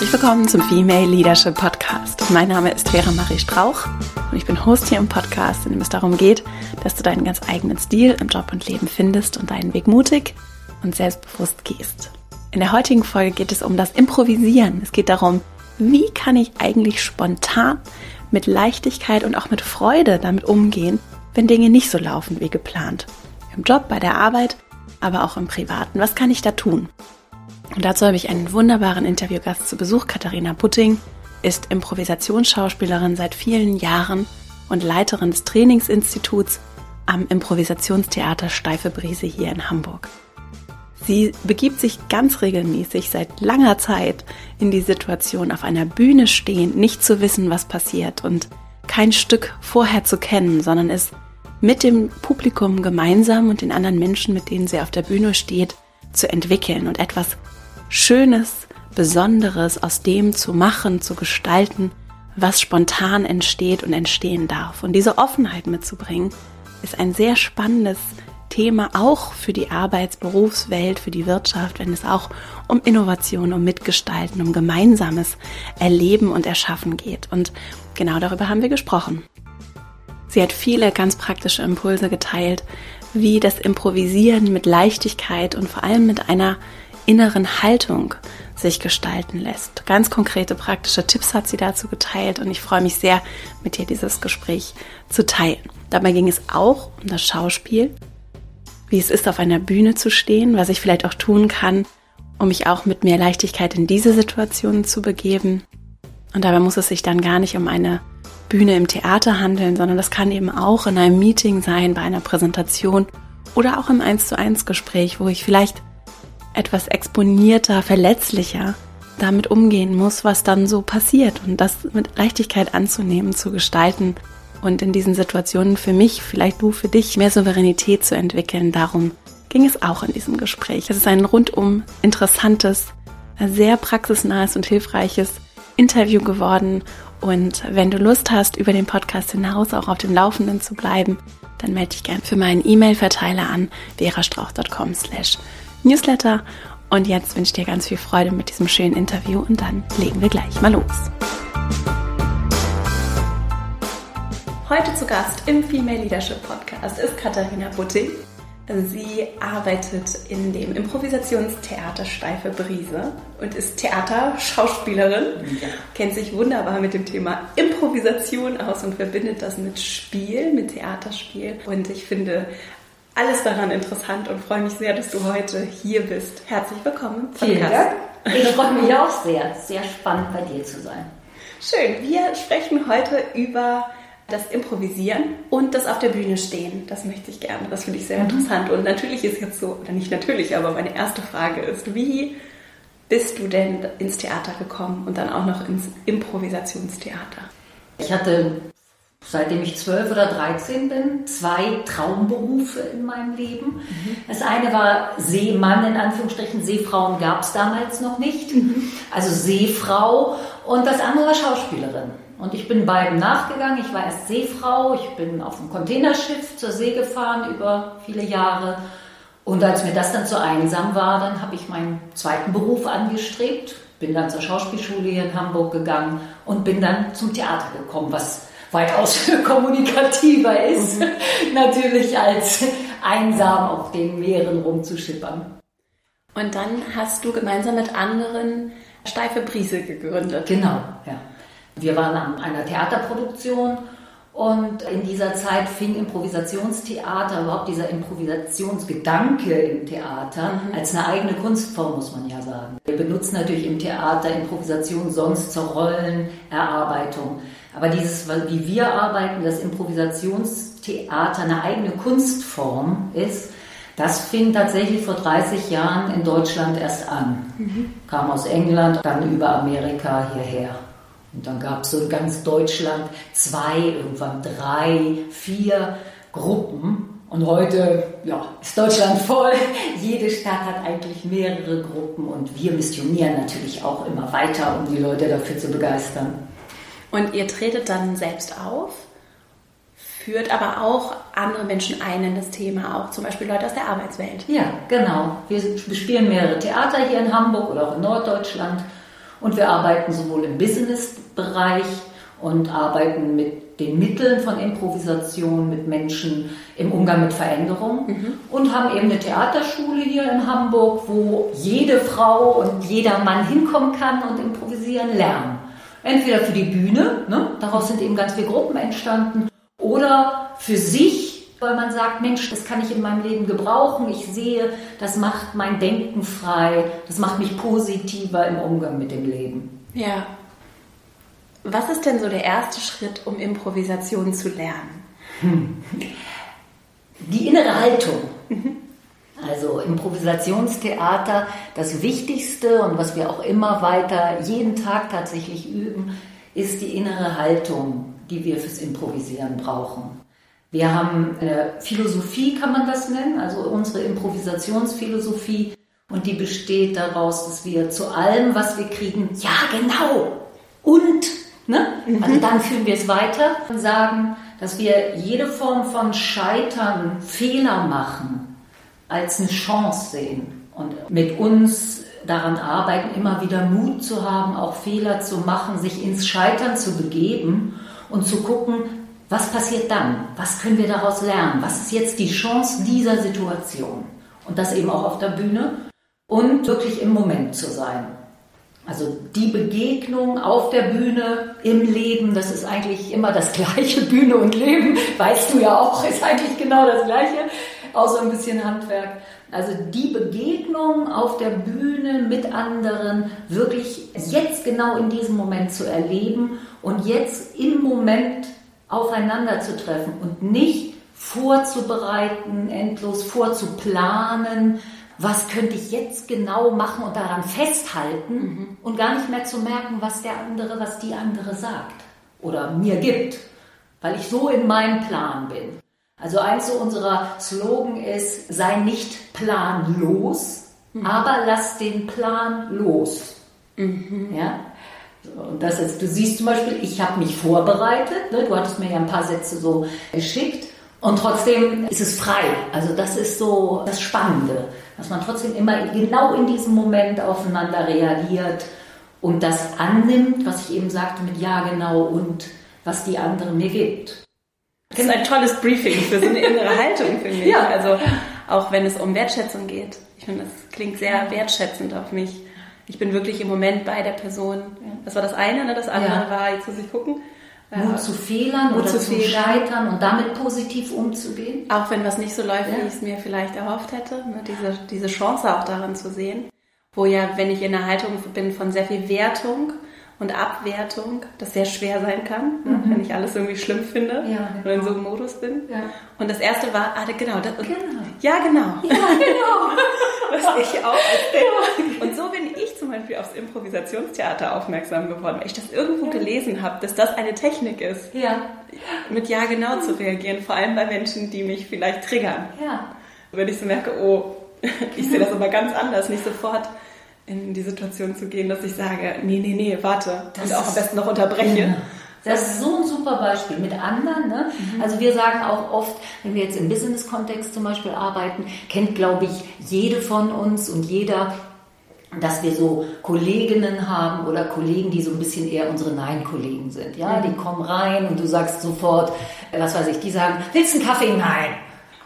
Herzlich willkommen zum Female Leadership Podcast. Mein Name ist Vera Marie Strauch und ich bin Host hier im Podcast, in dem es darum geht, dass du deinen ganz eigenen Stil im Job und Leben findest und deinen Weg mutig und selbstbewusst gehst. In der heutigen Folge geht es um das Improvisieren. Es geht darum, wie kann ich eigentlich spontan mit Leichtigkeit und auch mit Freude damit umgehen, wenn Dinge nicht so laufen wie geplant. Im Job, bei der Arbeit, aber auch im Privaten. Was kann ich da tun? Und dazu habe ich einen wunderbaren Interviewgast zu Besuch. Katharina Putting ist Improvisationsschauspielerin seit vielen Jahren und Leiterin des Trainingsinstituts am Improvisationstheater Steife Brise hier in Hamburg. Sie begibt sich ganz regelmäßig seit langer Zeit in die Situation, auf einer Bühne stehen, nicht zu wissen, was passiert und kein Stück vorher zu kennen, sondern es mit dem Publikum gemeinsam und den anderen Menschen, mit denen sie auf der Bühne steht, zu entwickeln und etwas Schönes, Besonderes aus dem zu machen, zu gestalten, was spontan entsteht und entstehen darf. Und diese Offenheit mitzubringen, ist ein sehr spannendes Thema auch für die Arbeitsberufswelt, für die Wirtschaft, wenn es auch um Innovation, um Mitgestalten, um gemeinsames Erleben und Erschaffen geht. Und genau darüber haben wir gesprochen. Sie hat viele ganz praktische Impulse geteilt, wie das Improvisieren mit Leichtigkeit und vor allem mit einer inneren Haltung sich gestalten lässt. Ganz konkrete praktische Tipps hat sie dazu geteilt und ich freue mich sehr, mit dir dieses Gespräch zu teilen. Dabei ging es auch um das Schauspiel, wie es ist, auf einer Bühne zu stehen, was ich vielleicht auch tun kann, um mich auch mit mehr Leichtigkeit in diese Situationen zu begeben. Und dabei muss es sich dann gar nicht um eine Bühne im Theater handeln, sondern das kann eben auch in einem Meeting sein, bei einer Präsentation oder auch im 1 zu 1 Gespräch, wo ich vielleicht etwas exponierter, verletzlicher damit umgehen muss, was dann so passiert und das mit Leichtigkeit anzunehmen, zu gestalten und in diesen Situationen für mich, vielleicht du für dich, mehr Souveränität zu entwickeln. Darum ging es auch in diesem Gespräch. Es ist ein rundum interessantes, sehr praxisnahes und hilfreiches Interview geworden. Und wenn du Lust hast, über den Podcast hinaus auch auf dem Laufenden zu bleiben, dann melde dich gerne für meinen E-Mail-Verteiler an verastrauch.com slash Newsletter. Und jetzt wünsche ich dir ganz viel Freude mit diesem schönen Interview und dann legen wir gleich mal los. Heute zu Gast im Female Leadership Podcast ist Katharina Butting. Sie arbeitet in dem Improvisationstheater Steife Brise und ist Theaterschauspielerin, ja. kennt sich wunderbar mit dem Thema Improvisation aus und verbindet das mit Spiel, mit Theaterspiel. Und ich finde, alles daran interessant und freue mich sehr, dass du heute hier bist. Herzlich willkommen. Vielen Dank. Ich freue mich auch sehr. Sehr spannend bei dir zu sein. Schön. Wir sprechen heute über das Improvisieren und das auf der Bühne stehen. Das möchte ich gerne. Das finde ich sehr mhm. interessant. Und natürlich ist jetzt so, oder nicht natürlich, aber meine erste Frage ist, wie bist du denn ins Theater gekommen und dann auch noch ins Improvisationstheater? Ich hatte seitdem ich zwölf oder dreizehn bin, zwei Traumberufe in meinem Leben. Mhm. Das eine war Seemann, in Anführungsstrichen. Seefrauen gab es damals noch nicht. Mhm. Also Seefrau. Und das andere war Schauspielerin. Und ich bin beiden nachgegangen. Ich war erst Seefrau. Ich bin auf einem Containerschiff zur See gefahren über viele Jahre. Und als mir das dann zu einsam war, dann habe ich meinen zweiten Beruf angestrebt. Bin dann zur Schauspielschule hier in Hamburg gegangen und bin dann zum Theater gekommen, was weitaus kommunikativer ist, mhm. natürlich als einsam auf den Meeren rumzuschippern. Und dann hast du gemeinsam mit anderen Steife Brise gegründet. Genau, ja. Wir waren an einer Theaterproduktion und in dieser Zeit fing Improvisationstheater, überhaupt dieser Improvisationsgedanke im Theater, mhm. als eine eigene Kunstform, muss man ja sagen. Wir benutzen natürlich im Theater Improvisation sonst zur Rollenerarbeitung. Aber dieses, wie wir arbeiten, das Improvisationstheater eine eigene Kunstform ist, das fing tatsächlich vor 30 Jahren in Deutschland erst an. Mhm. Kam aus England, dann über Amerika hierher. Und dann gab es so in ganz Deutschland zwei, irgendwann drei, vier Gruppen. Und heute ja, ist Deutschland voll. Jede Stadt hat eigentlich mehrere Gruppen und wir missionieren natürlich auch immer weiter, um die Leute dafür zu begeistern. Und ihr tretet dann selbst auf, führt aber auch andere Menschen ein in das Thema, auch zum Beispiel Leute aus der Arbeitswelt. Ja, genau. Wir spielen mehrere Theater hier in Hamburg oder auch in Norddeutschland Und wir arbeiten sowohl im Business-Bereich und arbeiten mit den Mitteln von Improvisation mit Menschen im Umgang mit Veränderung mhm. und haben eben eine Theaterschule hier in Hamburg, wo jede Frau und jeder Mann hinkommen kann und improvisieren lernen. Entweder für die Bühne, ne? daraus sind eben ganz viele Gruppen entstanden, oder für sich, weil man sagt, Mensch, das kann ich in meinem Leben gebrauchen. Ich sehe, das macht mein Denken frei, das macht mich positiver im Umgang mit dem Leben. Ja. Was ist denn so der erste Schritt, um Improvisation zu lernen? Hm. Die innere Haltung. Also Improvisationstheater, das Wichtigste und was wir auch immer weiter jeden Tag tatsächlich üben, ist die innere Haltung, die wir fürs Improvisieren brauchen. Wir haben eine Philosophie, kann man das nennen, also unsere Improvisationsphilosophie und die besteht daraus, dass wir zu allem, was wir kriegen, ja genau und, ne? Mhm. also dann führen wir es weiter und sagen, dass wir jede Form von Scheitern, Fehler machen, als eine Chance sehen und mit uns daran arbeiten, immer wieder Mut zu haben, auch Fehler zu machen, sich ins Scheitern zu begeben und zu gucken, was passiert dann? Was können wir daraus lernen? Was ist jetzt die Chance dieser Situation? Und das eben auch auf der Bühne und wirklich im Moment zu sein. Also die Begegnung auf der Bühne, im Leben, das ist eigentlich immer das gleiche. Bühne und Leben, weißt du ja auch, ist eigentlich genau das gleiche außer ein bisschen Handwerk. Also die Begegnung auf der Bühne mit anderen wirklich jetzt genau in diesem Moment zu erleben und jetzt im Moment aufeinander zu treffen und nicht vorzubereiten, endlos vorzuplanen, was könnte ich jetzt genau machen und daran festhalten mhm. und gar nicht mehr zu merken, was der andere, was die andere sagt oder mir gibt, weil ich so in meinem Plan bin. Also eins so unserer Slogan ist, sei nicht planlos, mhm. aber lass den Plan los. Mhm. Ja? Und das ist, du siehst zum Beispiel, ich habe mich vorbereitet, ne? du hattest mir ja ein paar Sätze so geschickt und trotzdem ist es frei. Also das ist so das Spannende, dass man trotzdem immer genau in diesem Moment aufeinander reagiert und das annimmt, was ich eben sagte mit Ja genau und was die andere mir gibt. Das ist ein tolles Briefing für so eine innere Haltung, finde ich. Ja. Also auch wenn es um Wertschätzung geht. Ich finde, das klingt sehr wertschätzend auf mich. Ich bin wirklich im Moment bei der Person. Das war das eine, ne? das andere ja. war, jetzt muss ich gucken. Mut zu Fehlern Mut oder zu Scheitern und damit positiv umzugehen. Auch wenn was nicht so läuft, wie ich es mir vielleicht erhofft hätte. Ne? Diese, diese Chance auch daran zu sehen. Wo ja, wenn ich in einer Haltung bin von sehr viel Wertung, und Abwertung, das sehr schwer sein kann, ne, mhm. wenn ich alles irgendwie schlimm finde ja, genau. und in so einem Modus bin. Ja. Und das erste war, ah, genau, das, genau. ja, genau. Ja, genau. Was ich auch als Und so bin ich zum Beispiel aufs Improvisationstheater aufmerksam geworden, weil ich das irgendwo ja. gelesen habe, dass das eine Technik ist, ja. mit Ja, genau zu reagieren, vor allem bei Menschen, die mich vielleicht triggern. Ja. Wenn ich so merke, oh, ich sehe das aber ganz anders, nicht sofort in die Situation zu gehen, dass ich sage, nee, nee, nee, warte das und auch am besten noch unterbreche. Ja. Das ist so ein super Beispiel mit anderen. Ne? Mhm. Also wir sagen auch oft, wenn wir jetzt im Business-Kontext zum Beispiel arbeiten, kennt, glaube ich, jede von uns und jeder, dass wir so Kolleginnen haben oder Kollegen, die so ein bisschen eher unsere Nein-Kollegen sind. Ja, mhm. die kommen rein und du sagst sofort, was weiß ich, die sagen, willst du einen Kaffee? Nein.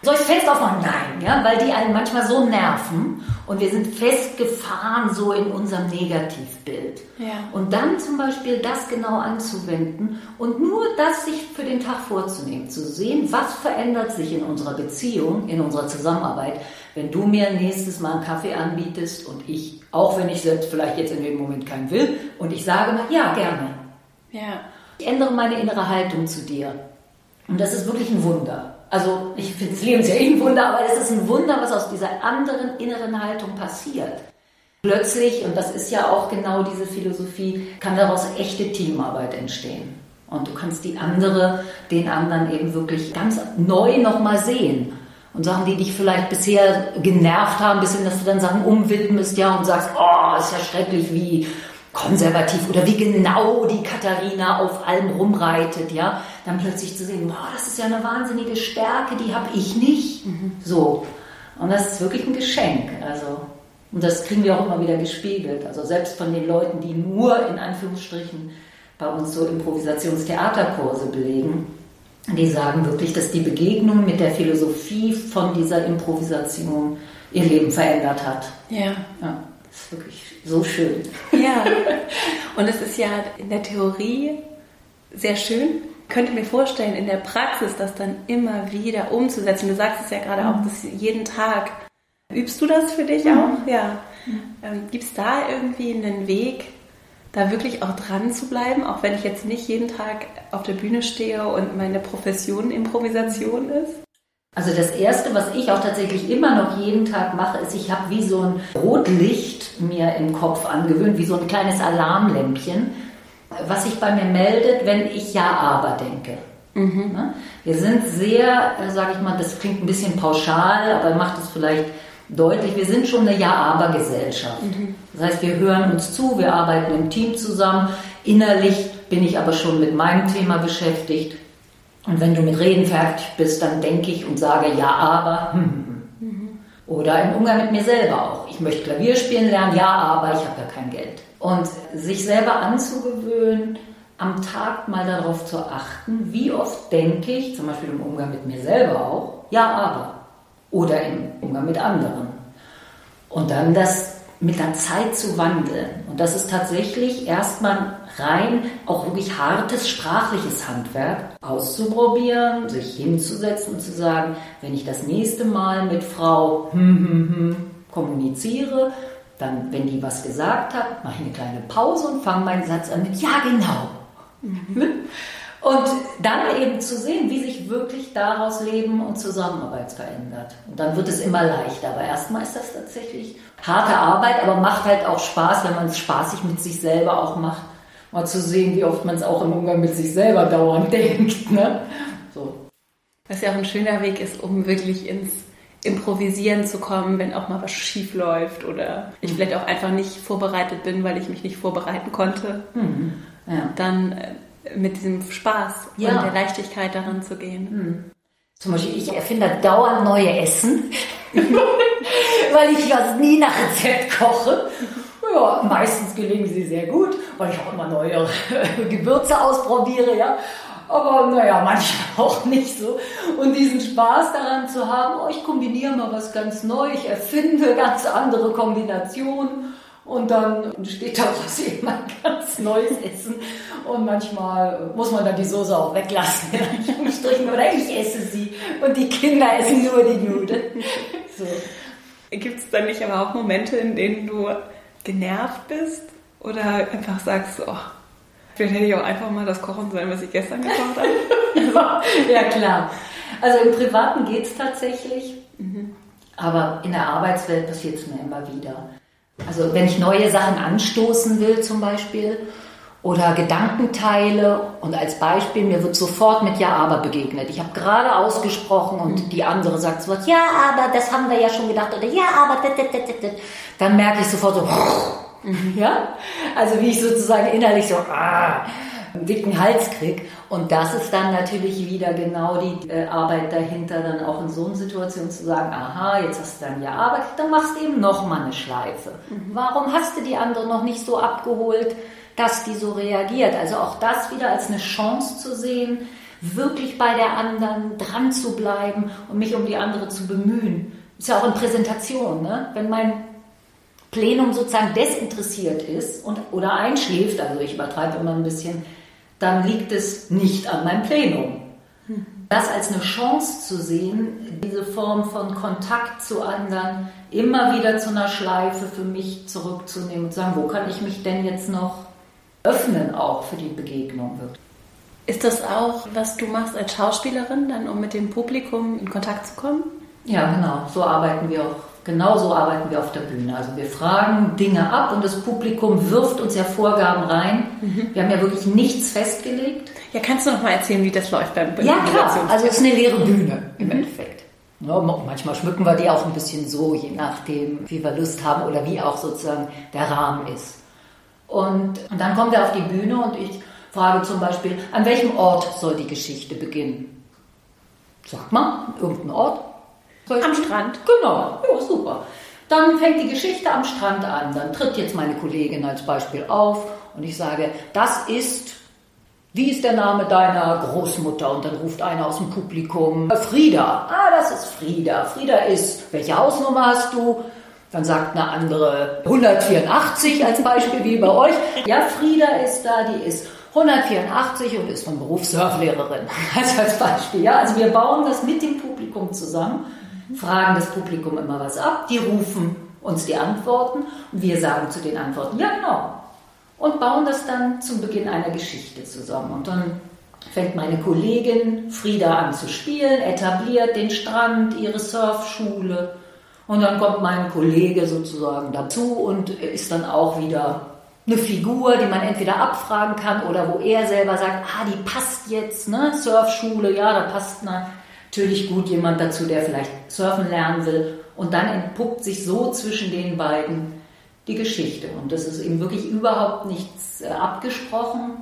Soll ich das Fenster aufmachen? Nein, ja, weil die einen manchmal so nerven und wir sind festgefahren so in unserem Negativbild. Ja. Und dann zum Beispiel das genau anzuwenden und nur das sich für den Tag vorzunehmen, zu sehen, was verändert sich in unserer Beziehung, in unserer Zusammenarbeit, wenn du mir nächstes Mal einen Kaffee anbietest und ich, auch wenn ich selbst vielleicht jetzt in dem Moment keinen will, und ich sage mal, ja, gerne. Ja. Ich ändere meine innere Haltung zu dir. Und das ist wirklich ein Wunder. Also ich finde das Leben ist ja eh ein Wunder, aber es ist ein Wunder, was aus dieser anderen inneren Haltung passiert. Plötzlich, und das ist ja auch genau diese Philosophie, kann daraus echte Teamarbeit entstehen. Und du kannst die andere, den anderen eben wirklich ganz neu nochmal sehen. Und Sachen, die dich vielleicht bisher genervt haben, bis hin, dass du dann Sachen umwidmest, ja, und sagst, oh, ist ja schrecklich, wie konservativ oder wie genau die Katharina auf allem rumreitet, ja, dann plötzlich zu sehen, boah, das ist ja eine wahnsinnige Stärke, die habe ich nicht. Mhm. So. Und das ist wirklich ein Geschenk. Also Und das kriegen wir auch immer wieder gespiegelt. Also selbst von den Leuten, die nur in Anführungsstrichen bei uns so Improvisationstheaterkurse belegen, die sagen wirklich, dass die Begegnung mit der Philosophie von dieser Improvisation ihr Leben verändert hat. Ja. Ja, das ist wirklich so schön. Ja. Und es ist ja in der Theorie sehr schön. Ich könnte mir vorstellen, in der Praxis das dann immer wieder umzusetzen. Du sagst es ja gerade auch, dass jeden Tag. Übst du das für dich auch? Ja. Ähm, Gibt es da irgendwie einen Weg, da wirklich auch dran zu bleiben, auch wenn ich jetzt nicht jeden Tag auf der Bühne stehe und meine Profession Improvisation ist? Also das Erste, was ich auch tatsächlich immer noch jeden Tag mache, ist, ich habe wie so ein Rotlicht mir im Kopf angewöhnt, wie so ein kleines Alarmlämpchen, was sich bei mir meldet, wenn ich Ja, aber denke. Mhm. Wir sind sehr, sage ich mal, das klingt ein bisschen pauschal, aber macht es vielleicht deutlich, wir sind schon eine Ja-Aber-Gesellschaft. Mhm. Das heißt, wir hören uns zu, wir arbeiten im Team zusammen. Innerlich bin ich aber schon mit meinem Thema beschäftigt. Und wenn du mit Reden fertig bist, dann denke ich und sage Ja, aber. Hm, hm, hm. Oder im Umgang mit mir selber auch. Ich möchte Klavier spielen lernen, ja, aber ich habe ja kein Geld. Und sich selber anzugewöhnen, am Tag mal darauf zu achten, wie oft denke ich, zum Beispiel im Umgang mit mir selber auch, ja, aber oder im Umgang mit anderen. Und dann das mit der Zeit zu wandeln. Und das ist tatsächlich erstmal rein auch wirklich hartes sprachliches Handwerk auszuprobieren, sich hinzusetzen und zu sagen, wenn ich das nächste Mal mit Frau hm, hm, hm, kommuniziere, dann, wenn die was gesagt hat, mache ich eine kleine Pause und fange meinen Satz an mit Ja, genau. Mhm. Und dann eben zu sehen, wie sich wirklich daraus Leben und Zusammenarbeit verändert. Und dann wird es immer leichter. Aber erstmal ist das tatsächlich harte Arbeit, aber macht halt auch Spaß, wenn man es spaßig mit sich selber auch macht. Mal zu sehen, wie oft man es auch im Umgang mit sich selber dauernd denkt. Ne? So. Was ja auch ein schöner Weg ist, um wirklich ins Improvisieren zu kommen, wenn auch mal was schief läuft oder ich mhm. vielleicht auch einfach nicht vorbereitet bin, weil ich mich nicht vorbereiten konnte. Mhm. Ja. Dann äh, mit diesem Spaß ja. und der Leichtigkeit daran zu gehen. Hm. Zum Beispiel, ich erfinde dauernd neue Essen, weil ich das nie nach Rezept koche. Ja, meistens gelingen sie sehr gut, weil ich auch immer neue Gewürze ausprobiere, ja. Aber naja, manchmal auch nicht so. Und diesen Spaß daran zu haben, oh, ich kombiniere mal was ganz Neues, ich erfinde ganz andere Kombinationen und dann steht daraus eben ein ganz neues Essen. Und manchmal muss man dann die Soße auch weglassen, in Anführungsstrichen. Oder ich esse sie und die Kinder essen nur die Nudeln. So. Gibt es dann nicht aber auch Momente, in denen du genervt bist? Oder einfach sagst, oh, vielleicht hätte ich auch einfach mal das kochen sollen, was ich gestern gekocht habe? ja, klar. Also im Privaten geht es tatsächlich. Mhm. Aber in der Arbeitswelt passiert es mir immer wieder. Also wenn ich neue Sachen anstoßen will zum Beispiel oder Gedanken teile und als Beispiel, mir wird sofort mit Ja, aber begegnet. Ich habe gerade ausgesprochen und die andere sagt so was, ja, aber das haben wir ja schon gedacht oder ja, aber dann merke ich sofort so, ja, also wie ich sozusagen innerlich so, ah, einen dicken Hals krieg. Und das ist dann natürlich wieder genau die äh, Arbeit dahinter, dann auch in so einer Situation zu sagen, aha, jetzt hast du dann ja Arbeit, dann machst du eben noch mal eine Schleife. Mhm. Warum hast du die andere noch nicht so abgeholt, dass die so reagiert? Also auch das wieder als eine Chance zu sehen, wirklich bei der anderen dran zu bleiben und mich um die andere zu bemühen. Ist ja auch in Präsentation, ne? Wenn mein Plenum sozusagen desinteressiert ist und, oder einschläft, also ich übertreibe immer ein bisschen, dann liegt es nicht an meinem Plenum. Das als eine Chance zu sehen, diese Form von Kontakt zu anderen immer wieder zu einer Schleife für mich zurückzunehmen und zu sagen, wo kann ich mich denn jetzt noch öffnen auch für die Begegnung Ist das auch, was du machst als Schauspielerin, dann um mit dem Publikum in Kontakt zu kommen? Ja, genau. So arbeiten wir auch Genauso arbeiten wir auf der Bühne. Also wir fragen Dinge ab und das Publikum wirft uns ja Vorgaben rein. Mhm. Wir haben ja wirklich nichts festgelegt. Ja, kannst du noch mal erzählen, wie das läuft beim Ja, klar. Also es ist eine leere Bühne im mhm. Endeffekt. Ja, manchmal schmücken wir die auch ein bisschen so, je nachdem, wie wir Lust haben oder wie auch sozusagen der Rahmen ist. Und, und dann kommen wir auf die Bühne und ich frage zum Beispiel, an welchem Ort soll die Geschichte beginnen? Sag mal, irgendein Ort, am Strand. Genau, ja, super. Dann fängt die Geschichte am Strand an. Dann tritt jetzt meine Kollegin als Beispiel auf und ich sage, das ist, wie ist der Name deiner Großmutter? Und dann ruft einer aus dem Publikum, Frieda. Ah, das ist Frieda. Frieda ist, welche Hausnummer hast du? Dann sagt eine andere 184 als Beispiel wie bei euch. Ja, Frieda ist da, die ist 184 und ist von Beruf Surflehrerin. Also als Beispiel. Ja, also wir bauen das mit dem Publikum zusammen, fragen das Publikum immer was ab, die rufen uns die Antworten und wir sagen zu den Antworten, ja genau. Und bauen das dann zum Beginn einer Geschichte zusammen. Und dann fängt meine Kollegin Frieda an zu spielen, etabliert den Strand, ihre Surfschule und dann kommt mein Kollege sozusagen dazu und ist dann auch wieder eine Figur, die man entweder abfragen kann oder wo er selber sagt, ah, die passt jetzt, ne? Surfschule, ja, da passt natürlich gut jemand dazu, der vielleicht surfen lernen will. Und dann entpuppt sich so zwischen den beiden die Geschichte. Und das ist eben wirklich überhaupt nichts äh, abgesprochen,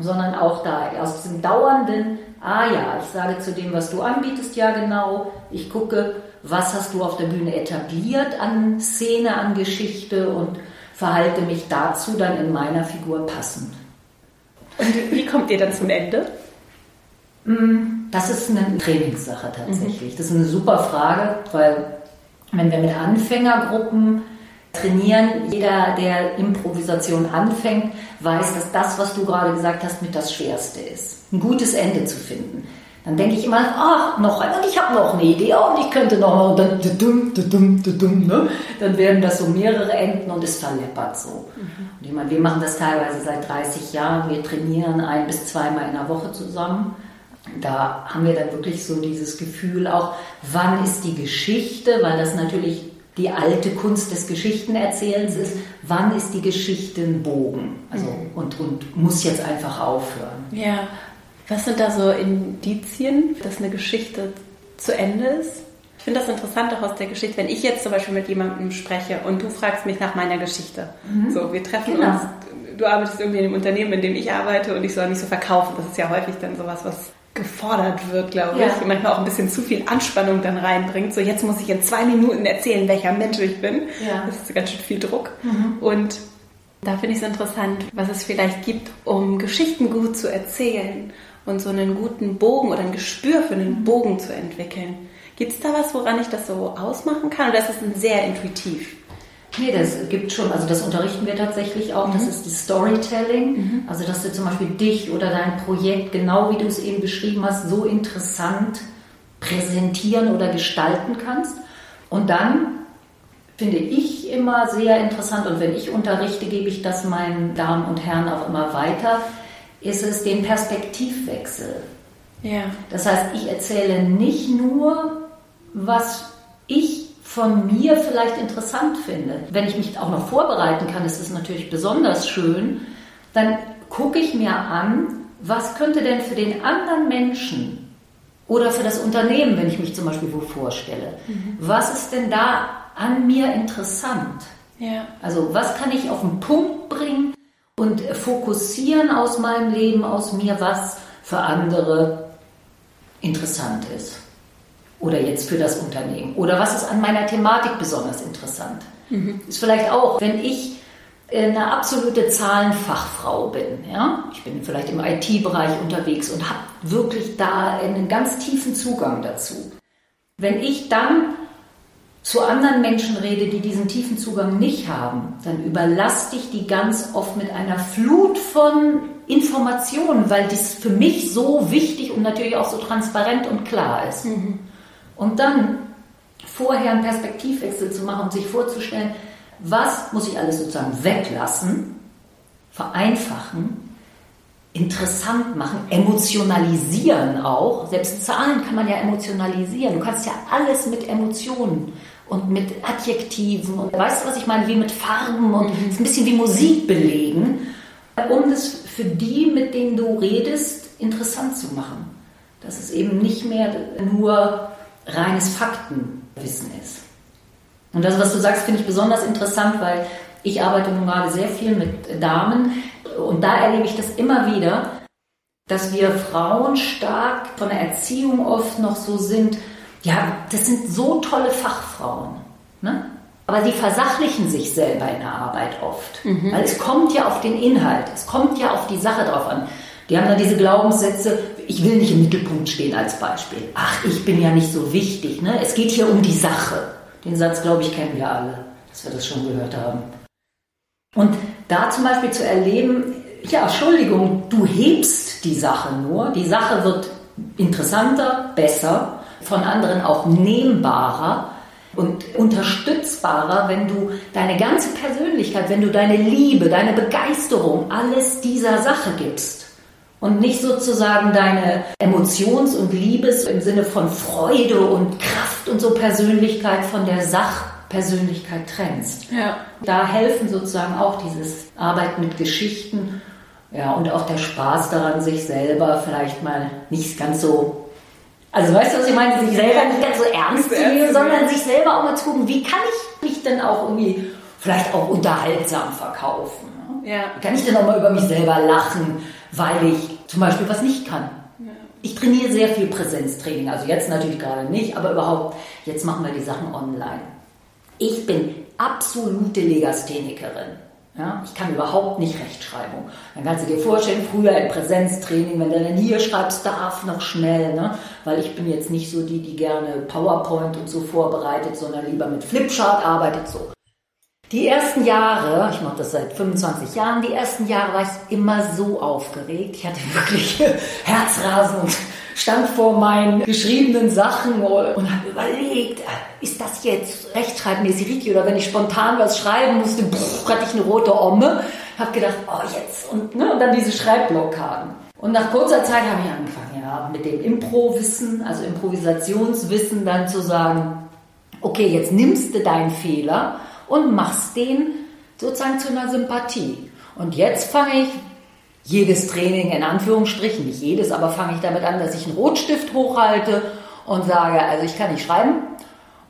sondern auch da aus diesem dauernden, ah ja, ich sage zu dem, was du anbietest, ja genau, ich gucke, was hast du auf der Bühne etabliert an Szene, an Geschichte und verhalte mich dazu dann in meiner Figur passend. Und wie kommt ihr dann zum Ende? Das ist eine Trainingssache tatsächlich. Mhm. Das ist eine super Frage, weil wenn wir mit Anfängergruppen trainieren, jeder, der Improvisation anfängt, weiß, dass das, was du gerade gesagt hast, mit das Schwerste ist. Ein gutes Ende zu finden. Dann denke ich immer, ach, noch ein, und ich habe noch eine Idee, und ich könnte noch mal, und dann, dudum, dudum, dudum, ne? dann werden das so mehrere Enden und es verleppert so. Mhm. Und ich meine, wir machen das teilweise seit 30 Jahren, wir trainieren ein bis zweimal in der Woche zusammen. Da haben wir dann wirklich so dieses Gefühl auch, wann ist die Geschichte, weil das natürlich die alte Kunst des Geschichtenerzählens ist, wann ist die Geschichte ein Bogen? Also, mhm. und, und muss jetzt einfach aufhören. Ja. Was sind da so Indizien, dass eine Geschichte zu Ende ist? Ich finde das interessant auch aus der Geschichte, wenn ich jetzt zum Beispiel mit jemandem spreche und du fragst mich nach meiner Geschichte. Mhm. So, wir treffen genau. uns, du arbeitest irgendwie in dem Unternehmen, in dem ich arbeite und ich soll nicht so verkaufen. Das ist ja häufig dann sowas, was gefordert wird, glaube ja. ich. Manchmal auch ein bisschen zu viel Anspannung dann reinbringt. So, jetzt muss ich in zwei Minuten erzählen, welcher Mensch ich bin. Ja. Das ist ganz schön viel Druck. Mhm. Und da finde ich es interessant, was es vielleicht gibt, um Geschichten gut zu erzählen und so einen guten Bogen oder ein Gespür für einen Bogen zu entwickeln. Gibt es da was, woran ich das so ausmachen kann oder ist es sehr intuitiv? Nee, das gibt schon, also das unterrichten wir tatsächlich auch, mhm. das ist die Storytelling, mhm. also dass du zum Beispiel dich oder dein Projekt, genau wie du es eben beschrieben hast, so interessant präsentieren oder gestalten kannst. Und dann finde ich immer sehr interessant und wenn ich unterrichte, gebe ich das meinen Damen und Herren auch immer weiter, ist es den Perspektivwechsel. Ja. Das heißt, ich erzähle nicht nur, was ich von mir vielleicht interessant finde. Wenn ich mich auch noch vorbereiten kann, ist es natürlich besonders schön. Dann gucke ich mir an, was könnte denn für den anderen Menschen oder für das Unternehmen, wenn ich mich zum Beispiel wo vorstelle, mhm. was ist denn da an mir interessant? Ja. Also was kann ich auf den Punkt bringen, und fokussieren aus meinem Leben, aus mir, was für andere interessant ist. Oder jetzt für das Unternehmen. Oder was ist an meiner Thematik besonders interessant. Mhm. Ist vielleicht auch, wenn ich eine absolute Zahlenfachfrau bin. Ja? Ich bin vielleicht im IT-Bereich unterwegs und habe wirklich da einen ganz tiefen Zugang dazu. Wenn ich dann zu anderen Menschen rede, die diesen tiefen Zugang nicht haben, dann überlaste ich die ganz oft mit einer Flut von Informationen, weil das für mich so wichtig und natürlich auch so transparent und klar ist. Mhm. Und dann vorher einen Perspektivwechsel zu machen und sich vorzustellen, was muss ich alles sozusagen weglassen, vereinfachen, interessant machen, emotionalisieren auch. Selbst Zahlen kann man ja emotionalisieren. Du kannst ja alles mit Emotionen und mit Adjektiven und weißt du, was ich meine, wie mit Farben und mhm. ein bisschen wie Musik belegen, um es für die, mit denen du redest, interessant zu machen. Dass es eben nicht mehr nur reines Faktenwissen ist. Und das, was du sagst, finde ich besonders interessant, weil ich arbeite nun gerade sehr viel mit Damen und da erlebe ich das immer wieder, dass wir Frauen stark von der Erziehung oft noch so sind, ja, das sind so tolle Fachfrauen. Ne? aber sie versachlichen sich selber in der Arbeit oft. Mhm. Weil es kommt ja auf den Inhalt, es kommt ja auf die Sache drauf an. Die haben dann diese Glaubenssätze, ich will nicht im Mittelpunkt stehen als Beispiel. Ach, ich bin ja nicht so wichtig. Ne? Es geht hier um die Sache. Den Satz, glaube ich, kennen wir alle, dass wir das schon gehört haben. Und da zum Beispiel zu erleben, ja, Entschuldigung, du hebst die Sache nur, die Sache wird interessanter, besser, von anderen auch nehmbarer und unterstützbarer, wenn du deine ganze Persönlichkeit, wenn du deine Liebe, deine Begeisterung, alles dieser Sache gibst und nicht sozusagen deine Emotions- und Liebes im Sinne von Freude und Kraft und so Persönlichkeit von der Sachpersönlichkeit trennst. Ja. Da helfen sozusagen auch dieses Arbeiten mit Geschichten ja, und auch der Spaß daran, sich selber vielleicht mal nicht ganz so also weißt du, was ich meine? Sich selber nicht ganz so ernst zu nehmen, sondern sich selber auch mal zu gucken, wie kann ich mich denn auch irgendwie vielleicht auch unterhaltsam verkaufen? Ja. Kann ich denn auch mal über mich selber lachen, weil ich zum Beispiel was nicht kann? Ich trainiere sehr viel Präsenztraining, also jetzt natürlich gerade nicht, aber überhaupt, jetzt machen wir die Sachen online. Ich bin absolute Legasthenikerin. Ja, ich kann überhaupt nicht Rechtschreibung. Dann kannst du dir vorstellen, früher im Präsenztraining, wenn du dann hier schreibst, darf noch schnell, ne? weil ich bin jetzt nicht so die, die gerne PowerPoint und so vorbereitet, sondern lieber mit Flipchart arbeitet so. Die ersten Jahre, ich mache das seit 25 Jahren, die ersten Jahre war ich immer so aufgeregt. Ich hatte wirklich Herzrasen und stand vor meinen geschriebenen Sachen und habe überlegt, ist das jetzt rechtschreibmäßig richtig oder wenn ich spontan was schreiben musste, pff, hatte ich eine rote Omme, habe gedacht, oh jetzt und, ne, und dann diese Schreibblockaden. Und nach kurzer Zeit habe ich angefangen, ja, mit dem Improwissen, also Improvisationswissen dann zu sagen, okay, jetzt nimmst du deinen Fehler und machst den sozusagen zu einer Sympathie. Und jetzt fange ich jedes Training in Anführungsstrichen, nicht jedes, aber fange ich damit an, dass ich einen Rotstift hochhalte und sage, also ich kann nicht schreiben.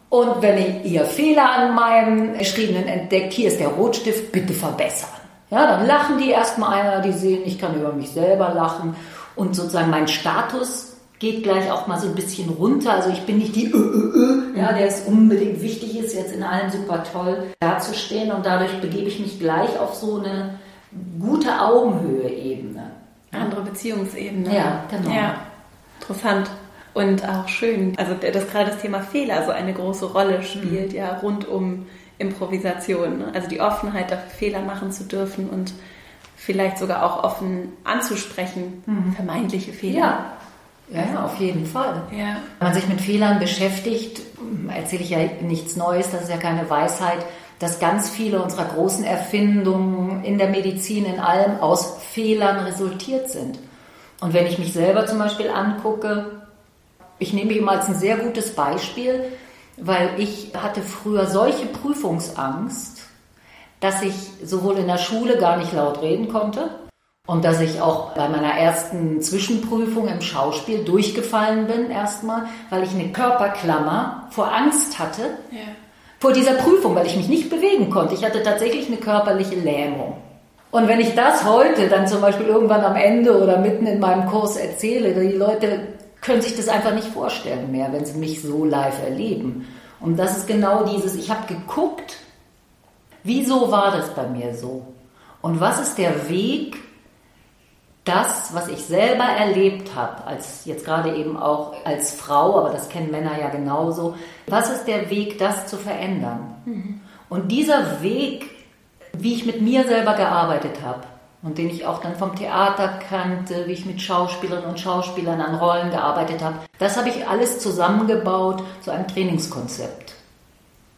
Und wenn ihr Fehler an meinem Geschriebenen entdeckt, hier ist der Rotstift, bitte verbessern. Ja, dann lachen die erstmal einer, die sehen, ich kann über mich selber lachen und sozusagen mein Status geht gleich auch mal so ein bisschen runter. Also ich bin nicht die Ö, Ö, Ö, ja, der es unbedingt wichtig ist, jetzt in allem super toll dazustehen und dadurch begebe ich mich gleich auf so eine gute Augenhöhe-Ebene. Andere Beziehungsebene. Ja, genau. Ja, interessant. Und auch schön, also dass gerade das Thema Fehler so eine große Rolle spielt, mhm. ja, rund um Improvisation. Ne? Also die Offenheit dafür, Fehler machen zu dürfen und vielleicht sogar auch offen anzusprechen, mhm. vermeintliche Fehler. Ja. Ja, auf jeden Fall. Ja. Wenn man sich mit Fehlern beschäftigt, erzähle ich ja nichts Neues, das ist ja keine Weisheit, dass ganz viele unserer großen Erfindungen in der Medizin, in allem aus Fehlern resultiert sind. Und wenn ich mich selber zum Beispiel angucke, ich nehme mich immer als ein sehr gutes Beispiel, weil ich hatte früher solche Prüfungsangst, dass ich sowohl in der Schule gar nicht laut reden konnte, und dass ich auch bei meiner ersten Zwischenprüfung im Schauspiel durchgefallen bin erstmal, weil ich eine Körperklammer vor Angst hatte. Ja. Vor dieser Prüfung, weil ich mich nicht bewegen konnte. Ich hatte tatsächlich eine körperliche Lähmung. Und wenn ich das heute dann zum Beispiel irgendwann am Ende oder mitten in meinem Kurs erzähle, die Leute können sich das einfach nicht vorstellen mehr, wenn sie mich so live erleben. Und das ist genau dieses, ich habe geguckt, wieso war das bei mir so? Und was ist der Weg, das, was ich selber erlebt habe, als jetzt gerade eben auch als Frau, aber das kennen Männer ja genauso, was ist der Weg, das zu verändern? Mhm. Und dieser Weg, wie ich mit mir selber gearbeitet habe und den ich auch dann vom Theater kannte, wie ich mit Schauspielern und Schauspielern an Rollen gearbeitet habe, das habe ich alles zusammengebaut zu einem Trainingskonzept,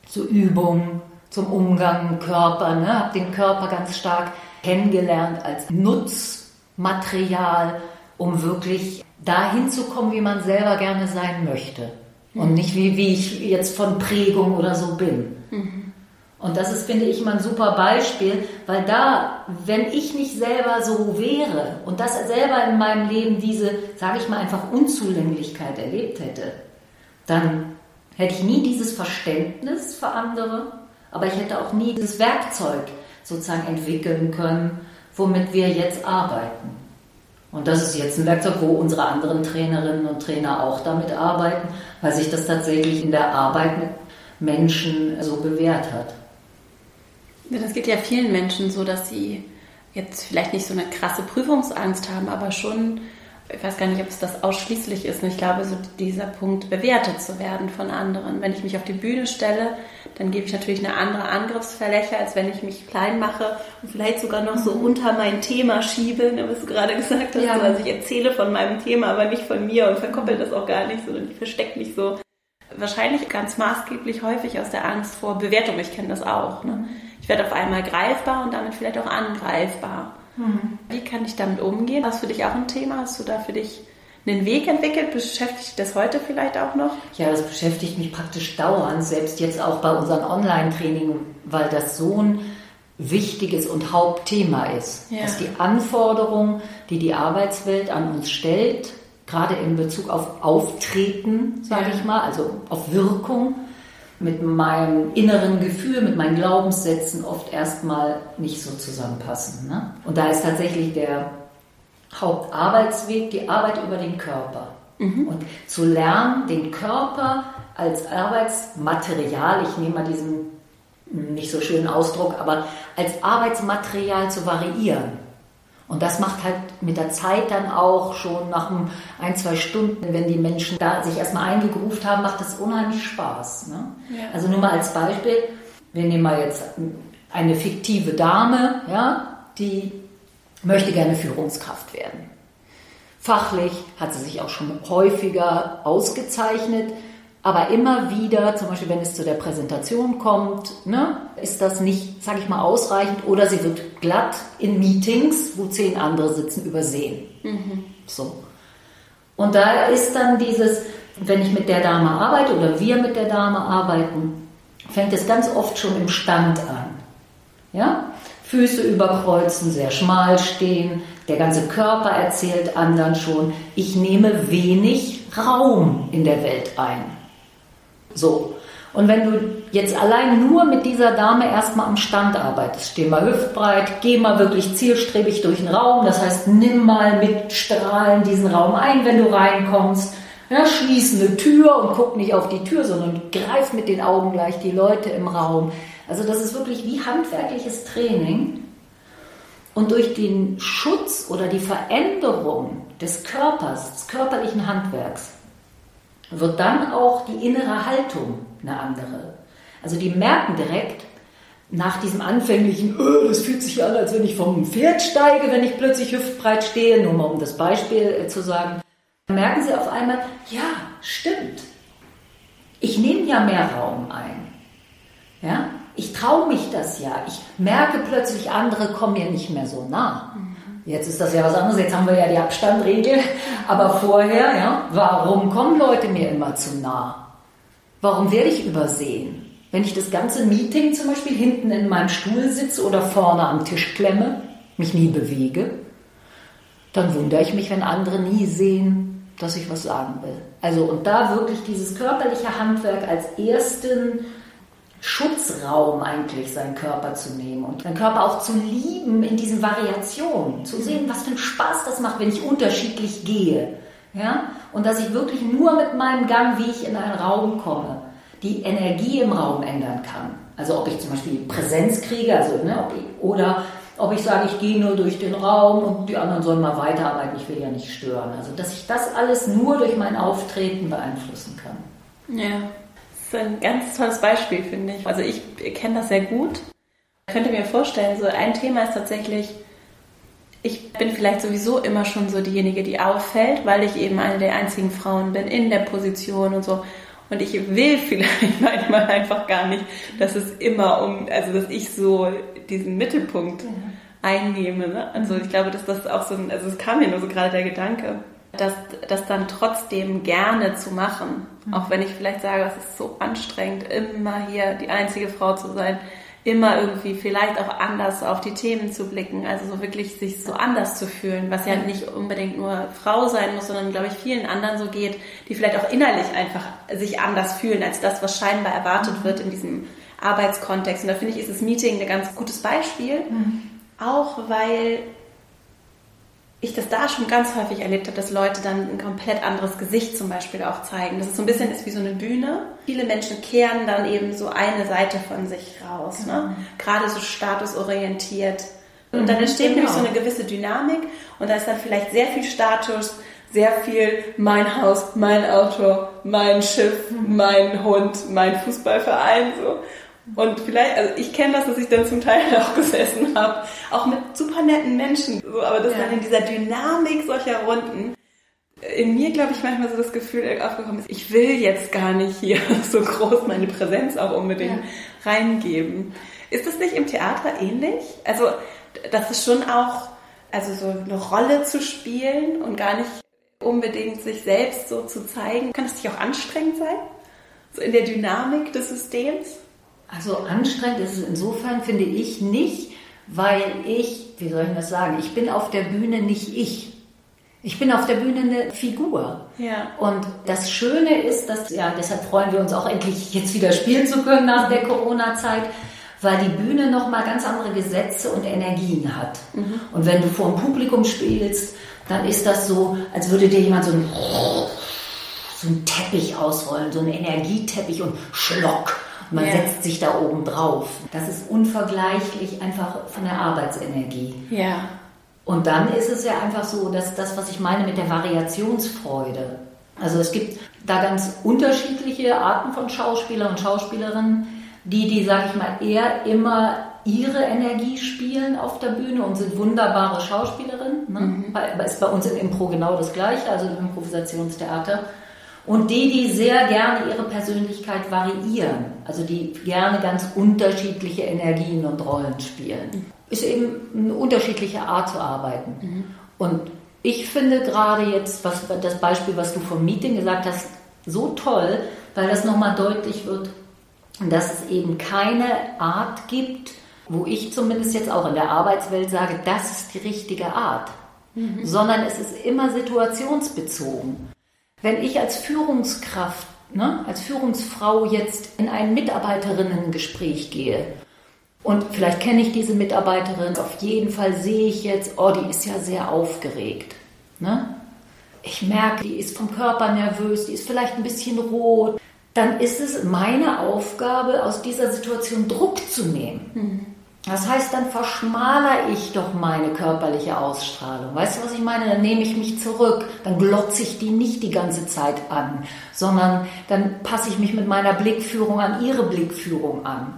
zu Übungen, zum Umgang mit Körper, ne? habe den Körper ganz stark kennengelernt als Nutz Material, um wirklich dahin zu kommen, wie man selber gerne sein möchte. Und mhm. nicht wie, wie ich jetzt von Prägung oder so bin. Mhm. Und das ist, finde ich, immer ein super Beispiel, weil da, wenn ich nicht selber so wäre und das selber in meinem Leben diese, sage ich mal, einfach Unzulänglichkeit erlebt hätte, dann hätte ich nie dieses Verständnis für andere, aber ich hätte auch nie dieses Werkzeug sozusagen entwickeln können, womit wir jetzt arbeiten. Und das ist jetzt ein Werkzeug, wo unsere anderen Trainerinnen und Trainer auch damit arbeiten, weil sich das tatsächlich in der Arbeit mit Menschen so bewährt hat. Das geht ja vielen Menschen so, dass sie jetzt vielleicht nicht so eine krasse Prüfungsangst haben, aber schon, ich weiß gar nicht, ob es das ausschließlich ist. Ich glaube, so dieser Punkt, bewertet zu werden von anderen. Wenn ich mich auf die Bühne stelle, dann gebe ich natürlich eine andere Angriffsfläche, als wenn ich mich klein mache und vielleicht sogar noch so mhm. unter mein Thema schiebe, ne, was du gerade gesagt hast. Ja. Also ich erzähle von meinem Thema, aber nicht von mir und verkoppel das auch gar nicht, sondern ich verstecke mich so. Wahrscheinlich ganz maßgeblich häufig aus der Angst vor Bewertung. Ich kenne das auch. Ne? Ich werde auf einmal greifbar und damit vielleicht auch angreifbar. Mhm. Wie kann ich damit umgehen? Hast du für dich auch ein Thema? Hast du da für dich einen Weg entwickelt? Beschäftigt dich das heute vielleicht auch noch? Ja, das beschäftigt mich praktisch dauernd, selbst jetzt auch bei unseren Online-Trainings, weil das so ein wichtiges und Hauptthema ist. Ja. Dass die Anforderungen, die die Arbeitswelt an uns stellt, gerade in Bezug auf Auftreten, sage ja. ich mal, also auf Wirkung, mit meinem inneren Gefühl, mit meinen Glaubenssätzen oft erstmal nicht so zusammenpassen. Ne? Und da ist tatsächlich der Hauptarbeitsweg die Arbeit über den Körper. Mhm. Und zu lernen, den Körper als Arbeitsmaterial, ich nehme mal diesen nicht so schönen Ausdruck, aber als Arbeitsmaterial zu variieren. Und das macht halt mit der Zeit dann auch schon nach ein, zwei Stunden, wenn die Menschen da sich erstmal eingegruft haben, macht das unheimlich Spaß. Ne? Ja. Also nur mal als Beispiel, wir nehmen mal jetzt eine fiktive Dame, ja, die möchte gerne Führungskraft werden. Fachlich hat sie sich auch schon häufiger ausgezeichnet. Aber immer wieder, zum Beispiel wenn es zu der Präsentation kommt, ne, ist das nicht, sage ich mal, ausreichend oder sie wird glatt in Meetings, wo zehn andere sitzen, übersehen. Mhm. So. Und da ist dann dieses, wenn ich mit der Dame arbeite oder wir mit der Dame arbeiten, fängt es ganz oft schon im Stand an. Ja? Füße überkreuzen, sehr schmal stehen, der ganze Körper erzählt anderen schon, ich nehme wenig Raum in der Welt ein. So. Und wenn du jetzt allein nur mit dieser Dame erstmal am Stand arbeitest, steh mal hüftbreit, geh mal wirklich zielstrebig durch den Raum, das heißt, nimm mal mit Strahlen diesen Raum ein, wenn du reinkommst. Ja, schließ eine Tür und guck nicht auf die Tür, sondern greif mit den Augen gleich die Leute im Raum. Also das ist wirklich wie handwerkliches Training. Und durch den Schutz oder die Veränderung des Körpers, des körperlichen Handwerks, wird dann auch die innere Haltung eine andere. Also die merken direkt, nach diesem anfänglichen, das fühlt sich an, als wenn ich vom Pferd steige, wenn ich plötzlich hüftbreit stehe, nur mal um das Beispiel äh, zu sagen, merken sie auf einmal, ja, stimmt. Ich nehme ja mehr Raum ein. Ja? Ich traue mich das ja. Ich merke plötzlich, andere kommen mir nicht mehr so nah. Jetzt ist das ja was anderes, jetzt haben wir ja die Abstandregel. Aber vorher, ja, warum kommen Leute mir immer zu nah? Warum werde ich übersehen? Wenn ich das ganze Meeting zum Beispiel hinten in meinem Stuhl sitze oder vorne am Tisch klemme, mich nie bewege, dann wundere ich mich, wenn andere nie sehen, dass ich was sagen will. Also und da wirklich dieses körperliche Handwerk als ersten Schutzraum eigentlich seinen Körper zu nehmen und seinen Körper auch zu lieben in diesen Variationen, zu sehen, was für einen Spaß das macht, wenn ich unterschiedlich gehe. Ja? Und dass ich wirklich nur mit meinem Gang, wie ich in einen Raum komme, die Energie im Raum ändern kann. Also ob ich zum Beispiel Präsenz kriege, also, ne, ob ich, oder ob ich sage, ich gehe nur durch den Raum und die anderen sollen mal weiterarbeiten, ich will ja nicht stören. Also dass ich das alles nur durch mein Auftreten beeinflussen kann. Ja ist ein ganz tolles Beispiel, finde ich. Also ich kenne das sehr gut. Ich könnte mir vorstellen, so ein Thema ist tatsächlich, ich bin vielleicht sowieso immer schon so diejenige, die auffällt, weil ich eben eine der einzigen Frauen bin in der Position und so. Und ich will vielleicht manchmal einfach gar nicht, dass es immer um, also dass ich so diesen Mittelpunkt einnehme. Ne? Also ich glaube, dass das auch so ein, also es kam mir nur so gerade der Gedanke das, das dann trotzdem gerne zu machen. Mhm. Auch wenn ich vielleicht sage, es ist so anstrengend, immer hier die einzige Frau zu sein, immer irgendwie vielleicht auch anders auf die Themen zu blicken, also so wirklich sich so anders zu fühlen, was ja nicht unbedingt nur Frau sein muss, sondern glaube ich vielen anderen so geht, die vielleicht auch innerlich einfach sich anders fühlen als das, was scheinbar erwartet mhm. wird in diesem Arbeitskontext. Und da finde ich, ist das Meeting ein ganz gutes Beispiel, mhm. auch weil ich das da schon ganz häufig erlebt habe, dass Leute dann ein komplett anderes Gesicht zum Beispiel auch zeigen. Das ist so ein bisschen ist wie so eine Bühne. Viele Menschen kehren dann eben so eine Seite von sich raus, ne? Mhm. gerade so statusorientiert. Und dann mhm, entsteht genau. nämlich so eine gewisse Dynamik und da ist dann vielleicht sehr viel Status, sehr viel mein Haus, mein Auto, mein Schiff, mhm. mein Hund, mein Fußballverein so. Und vielleicht, also ich kenne das, dass ich dann zum Teil auch gesessen habe, auch mit super netten Menschen, so, aber das ja. dann in dieser Dynamik solcher Runden in mir, glaube ich, manchmal so das Gefühl aufgekommen ist, ich will jetzt gar nicht hier so groß meine Präsenz auch unbedingt ja. reingeben. Ist das nicht im Theater ähnlich? Also, das ist schon auch, also so eine Rolle zu spielen und gar nicht unbedingt sich selbst so zu zeigen. Kann das nicht auch anstrengend sein? So in der Dynamik des Systems? Also anstrengend ist es insofern, finde ich, nicht, weil ich, wie soll ich das sagen, ich bin auf der Bühne nicht ich. Ich bin auf der Bühne eine Figur. Ja. Und das Schöne ist, dass, ja, deshalb freuen wir uns auch endlich jetzt wieder spielen zu können nach der Corona-Zeit, weil die Bühne nochmal ganz andere Gesetze und Energien hat. Mhm. Und wenn du vor dem Publikum spielst, dann ist das so, als würde dir jemand so ein, so einen Teppich ausrollen, so einen Energieteppich und Schlock. Man ja. setzt sich da oben drauf. Das ist unvergleichlich einfach von der Arbeitsenergie. Ja. Und dann ist es ja einfach so, dass das, was ich meine mit der Variationsfreude. Also es gibt da ganz unterschiedliche Arten von Schauspieler und Schauspielerinnen, die, die, sag ich mal, eher immer ihre Energie spielen auf der Bühne und sind wunderbare Schauspielerinnen. Ne? Mhm. Ist bei uns im Impro genau das Gleiche, also im Improvisationstheater. Und die, die sehr gerne ihre Persönlichkeit variieren, also die gerne ganz unterschiedliche Energien und Rollen spielen, ist eben eine unterschiedliche Art zu arbeiten. Mhm. Und ich finde gerade jetzt, was, das Beispiel, was du vom Meeting gesagt hast, so toll, weil das nochmal deutlich wird, dass es eben keine Art gibt, wo ich zumindest jetzt auch in der Arbeitswelt sage, das ist die richtige Art, mhm. sondern es ist immer situationsbezogen. Wenn ich als Führungskraft, ne, als Führungsfrau jetzt in ein Mitarbeiterinnengespräch gehe und vielleicht kenne ich diese Mitarbeiterin, auf jeden Fall sehe ich jetzt, oh, die ist ja sehr aufgeregt. Ne? Ich merke, die ist vom Körper nervös, die ist vielleicht ein bisschen rot. Dann ist es meine Aufgabe, aus dieser Situation Druck zu nehmen. Mhm. Das heißt, dann verschmaler ich doch meine körperliche Ausstrahlung. Weißt du, was ich meine? Dann nehme ich mich zurück, dann glotze ich die nicht die ganze Zeit an, sondern dann passe ich mich mit meiner Blickführung an ihre Blickführung an.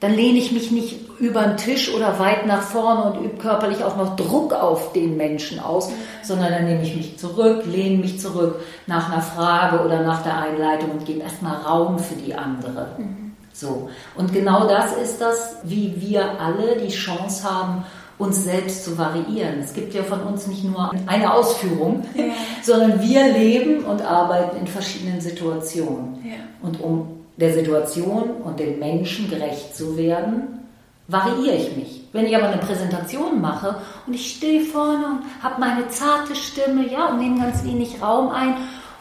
Dann lehne ich mich nicht über den Tisch oder weit nach vorne und übe körperlich auch noch Druck auf den Menschen aus, sondern dann nehme ich mich zurück, lehne mich zurück nach einer Frage oder nach der Einleitung und gebe erstmal Raum für die andere. Mhm. So. Und genau das ist das, wie wir alle die Chance haben, uns selbst zu variieren. Es gibt ja von uns nicht nur eine Ausführung, ja. sondern wir leben und arbeiten in verschiedenen Situationen. Ja. Und um der Situation und den Menschen gerecht zu werden, variiere ich mich. Wenn ich aber eine Präsentation mache und ich stehe vorne und habe meine zarte Stimme, ja, und nehme ganz wenig Raum ein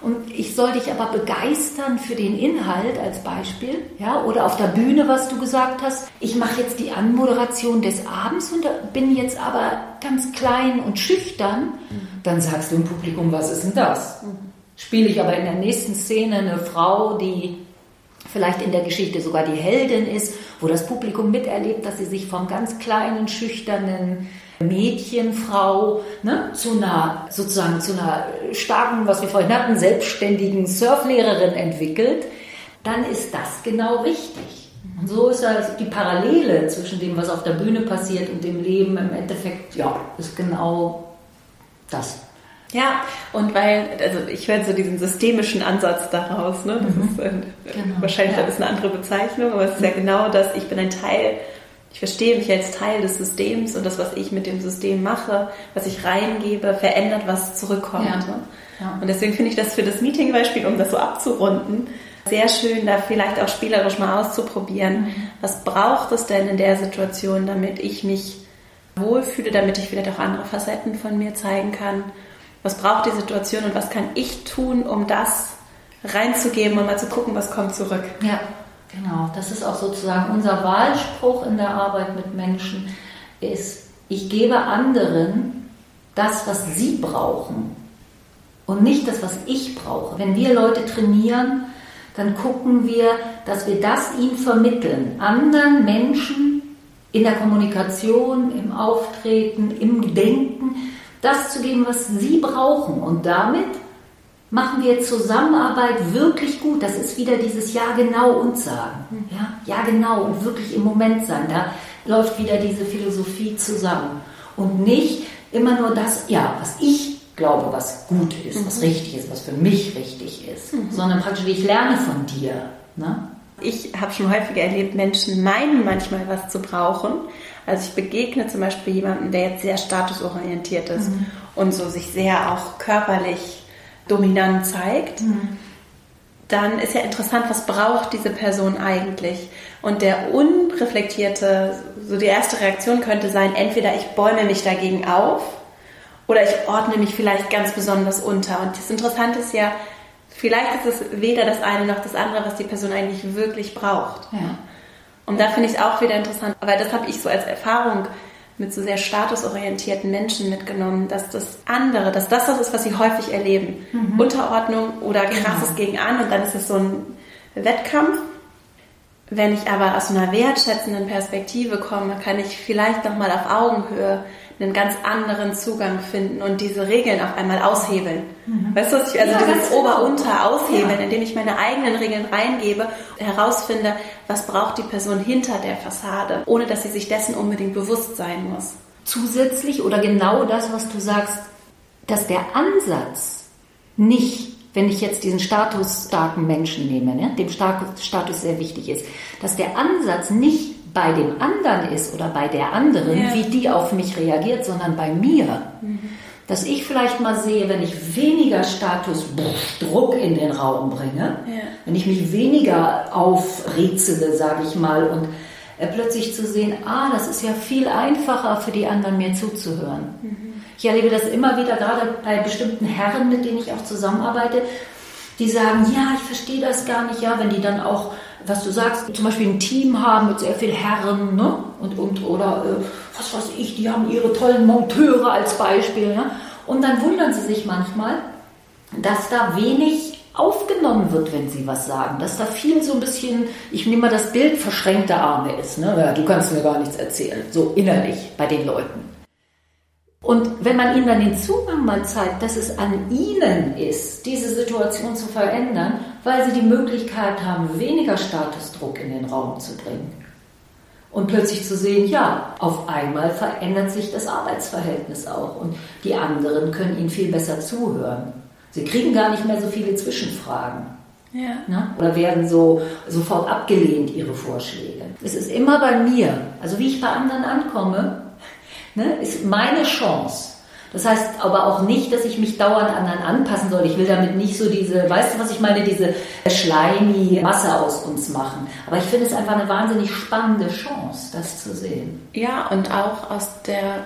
und ich soll dich aber begeistern für den Inhalt als Beispiel, ja, oder auf der Bühne, was du gesagt hast. Ich mache jetzt die Anmoderation des Abends und bin jetzt aber ganz klein und schüchtern. Dann sagst du im Publikum, was ist denn das? Spiele ich aber in der nächsten Szene eine Frau, die vielleicht in der Geschichte sogar die Heldin ist, wo das Publikum miterlebt, dass sie sich vom ganz kleinen, schüchternen Mädchenfrau ne, zu einer sozusagen zu einer starken, was wir vorhin hatten, selbstständigen Surflehrerin entwickelt, dann ist das genau richtig. Und so ist also die Parallele zwischen dem, was auf der Bühne passiert und dem Leben im Endeffekt, ja, ist genau das. Ja, und weil, also ich höre so diesen systemischen Ansatz daraus, ne? Das mhm. ist äh, genau. wahrscheinlich ja. ist eine andere Bezeichnung, aber es ist ja genau das, ich bin ein Teil ich verstehe mich als Teil des Systems und das, was ich mit dem System mache, was ich reingebe, verändert, was zurückkommt. Ja. Ne? Ja. Und deswegen finde ich das für das Meeting-Beispiel, um das so abzurunden, sehr schön, da vielleicht auch spielerisch mal auszuprobieren. Mhm. Was braucht es denn in der Situation, damit ich mich wohlfühle, damit ich vielleicht auch andere Facetten von mir zeigen kann? Was braucht die Situation und was kann ich tun, um das reinzugeben und mal zu gucken, was kommt zurück? Ja. Genau, das ist auch sozusagen unser Wahlspruch in der Arbeit mit Menschen, ist, ich gebe anderen das, was sie brauchen und nicht das, was ich brauche. Wenn wir Leute trainieren, dann gucken wir, dass wir das ihnen vermitteln, anderen Menschen in der Kommunikation, im Auftreten, im Denken, das zu geben, was sie brauchen. Und damit machen wir Zusammenarbeit wirklich gut. Das ist wieder dieses Ja genau und sagen. Ja, ja genau und wirklich im Moment sein. Da läuft wieder diese Philosophie zusammen. Und nicht immer nur das, ja, was ich glaube, was gut ist, mhm. was richtig ist, was für mich richtig ist, mhm. sondern praktisch, ich lerne von dir. Ne? Ich habe schon häufiger erlebt, Menschen meinen manchmal was zu brauchen. Also ich begegne zum Beispiel jemandem, der jetzt sehr statusorientiert ist mhm. und so sich sehr auch körperlich dominant zeigt. Mhm. Dann ist ja interessant, was braucht diese Person eigentlich? Und der unreflektierte, so die erste Reaktion könnte sein, entweder ich bäume mich dagegen auf oder ich ordne mich vielleicht ganz besonders unter. Und das Interessante ist ja, vielleicht ist es weder das eine noch das andere, was die Person eigentlich wirklich braucht. Ja. Und da finde ich es auch wieder interessant, weil das habe ich so als Erfahrung mit so sehr statusorientierten Menschen mitgenommen, dass das andere, dass das das ist, was sie häufig erleben. Mhm. Unterordnung oder krasses genau. gegen an und dann ist es so ein Wettkampf. Wenn ich aber aus einer wertschätzenden Perspektive komme, kann ich vielleicht nochmal auf Augenhöhe einen ganz anderen Zugang finden und diese Regeln auf einmal aushebeln. Mhm. Weißt du, was ich, also ja, dieses Ober-Unter aushebeln, ja. indem ich meine eigenen Regeln reingebe, herausfinde, was braucht die Person hinter der Fassade, ohne dass sie sich dessen unbedingt bewusst sein muss. Zusätzlich oder genau das, was du sagst, dass der Ansatz nicht wenn ich jetzt diesen statusstarken Menschen nehme, ne, dem Status sehr wichtig ist, dass der Ansatz nicht bei dem anderen ist oder bei der anderen, ja. wie die auf mich reagiert, sondern bei mir. Mhm. Dass ich vielleicht mal sehe, wenn ich weniger Statusdruck in den Raum bringe, ja. wenn ich mich weniger aufrezele, sage ich mal, und äh, plötzlich zu sehen, ah, das ist ja viel einfacher für die anderen, mir zuzuhören. Mhm. Ich erlebe das immer wieder, gerade bei bestimmten Herren, mit denen ich auch zusammenarbeite, die sagen, ja, ich verstehe das gar nicht, ja, wenn die dann auch was du sagst, zum Beispiel ein Team haben mit sehr viel Herren, ne? Und, und oder äh, was weiß ich, die haben ihre tollen Monteure als Beispiel, ja? Und dann wundern sie sich manchmal, dass da wenig aufgenommen wird, wenn sie was sagen, dass da viel so ein bisschen, ich nehme mal das Bild, verschränkte Arme ist, ne? Ja, du kannst mir gar nichts erzählen, so innerlich bei den Leuten. Und wenn man ihnen dann den Zugang mal zeigt, dass es an ihnen ist, diese Situation zu verändern, weil sie die Möglichkeit haben, weniger Statusdruck in den Raum zu bringen. Und plötzlich zu sehen, ja, auf einmal verändert sich das Arbeitsverhältnis auch und die anderen können ihnen viel besser zuhören. Sie kriegen gar nicht mehr so viele Zwischenfragen. Ja. Ne? Oder werden so sofort abgelehnt, ihre Vorschläge. Es ist immer bei mir. Also wie ich bei anderen ankomme, ne, ist meine Chance. Das heißt aber auch nicht, dass ich mich dauernd anderen anpassen soll. Ich will damit nicht so diese, weißt du, was ich meine, diese schleimige Masse aus uns machen. Aber ich finde es einfach eine wahnsinnig spannende Chance, das zu sehen. Ja, und auch aus der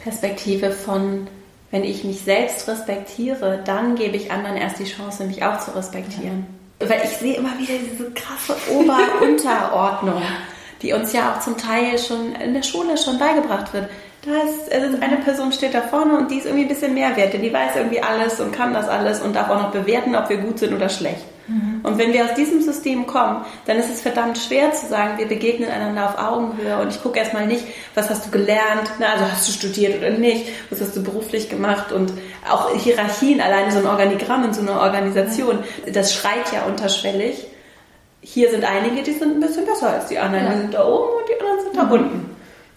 Perspektive von, wenn ich mich selbst respektiere, dann gebe ich anderen erst die Chance, mich auch zu respektieren. Ja. Weil ich sehe immer wieder diese krasse Ober-Unterordnung, die uns ja auch zum Teil schon in der Schule schon beigebracht wird da ist, also eine Person steht da vorne und die ist irgendwie ein bisschen mehr wert, denn die weiß irgendwie alles und kann das alles und darf auch noch bewerten, ob wir gut sind oder schlecht. Mhm. Und wenn wir aus diesem System kommen, dann ist es verdammt schwer zu sagen, wir begegnen einander auf Augenhöhe und ich gucke erstmal nicht, was hast du gelernt, na, also hast du studiert oder nicht, was hast du beruflich gemacht und auch Hierarchien, alleine so ein Organigramm in so einer Organisation, das schreit ja unterschwellig. Hier sind einige, die sind ein bisschen besser als die anderen, ja. die sind da oben und die anderen sind da mhm. unten.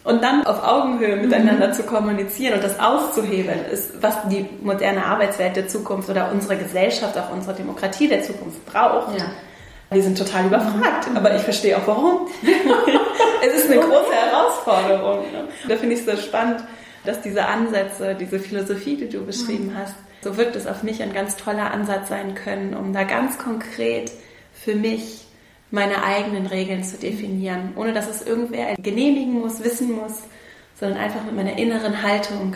Und dann auf Augenhöhe miteinander mhm. zu kommunizieren und das auszuhebeln, ist, was die moderne Arbeitswelt der Zukunft oder unsere Gesellschaft, auch unsere Demokratie der Zukunft braucht. Ja. Die sind total überfragt, mhm. aber ich verstehe auch warum. es ist eine große Herausforderung. Ne? Da finde ich es so spannend, dass diese Ansätze, diese Philosophie, die du beschrieben mhm. hast, so wirkt es auf mich ein ganz toller Ansatz sein können, um da ganz konkret für mich meine eigenen Regeln zu definieren, ohne dass es irgendwer genehmigen muss, wissen muss, sondern einfach mit meiner inneren Haltung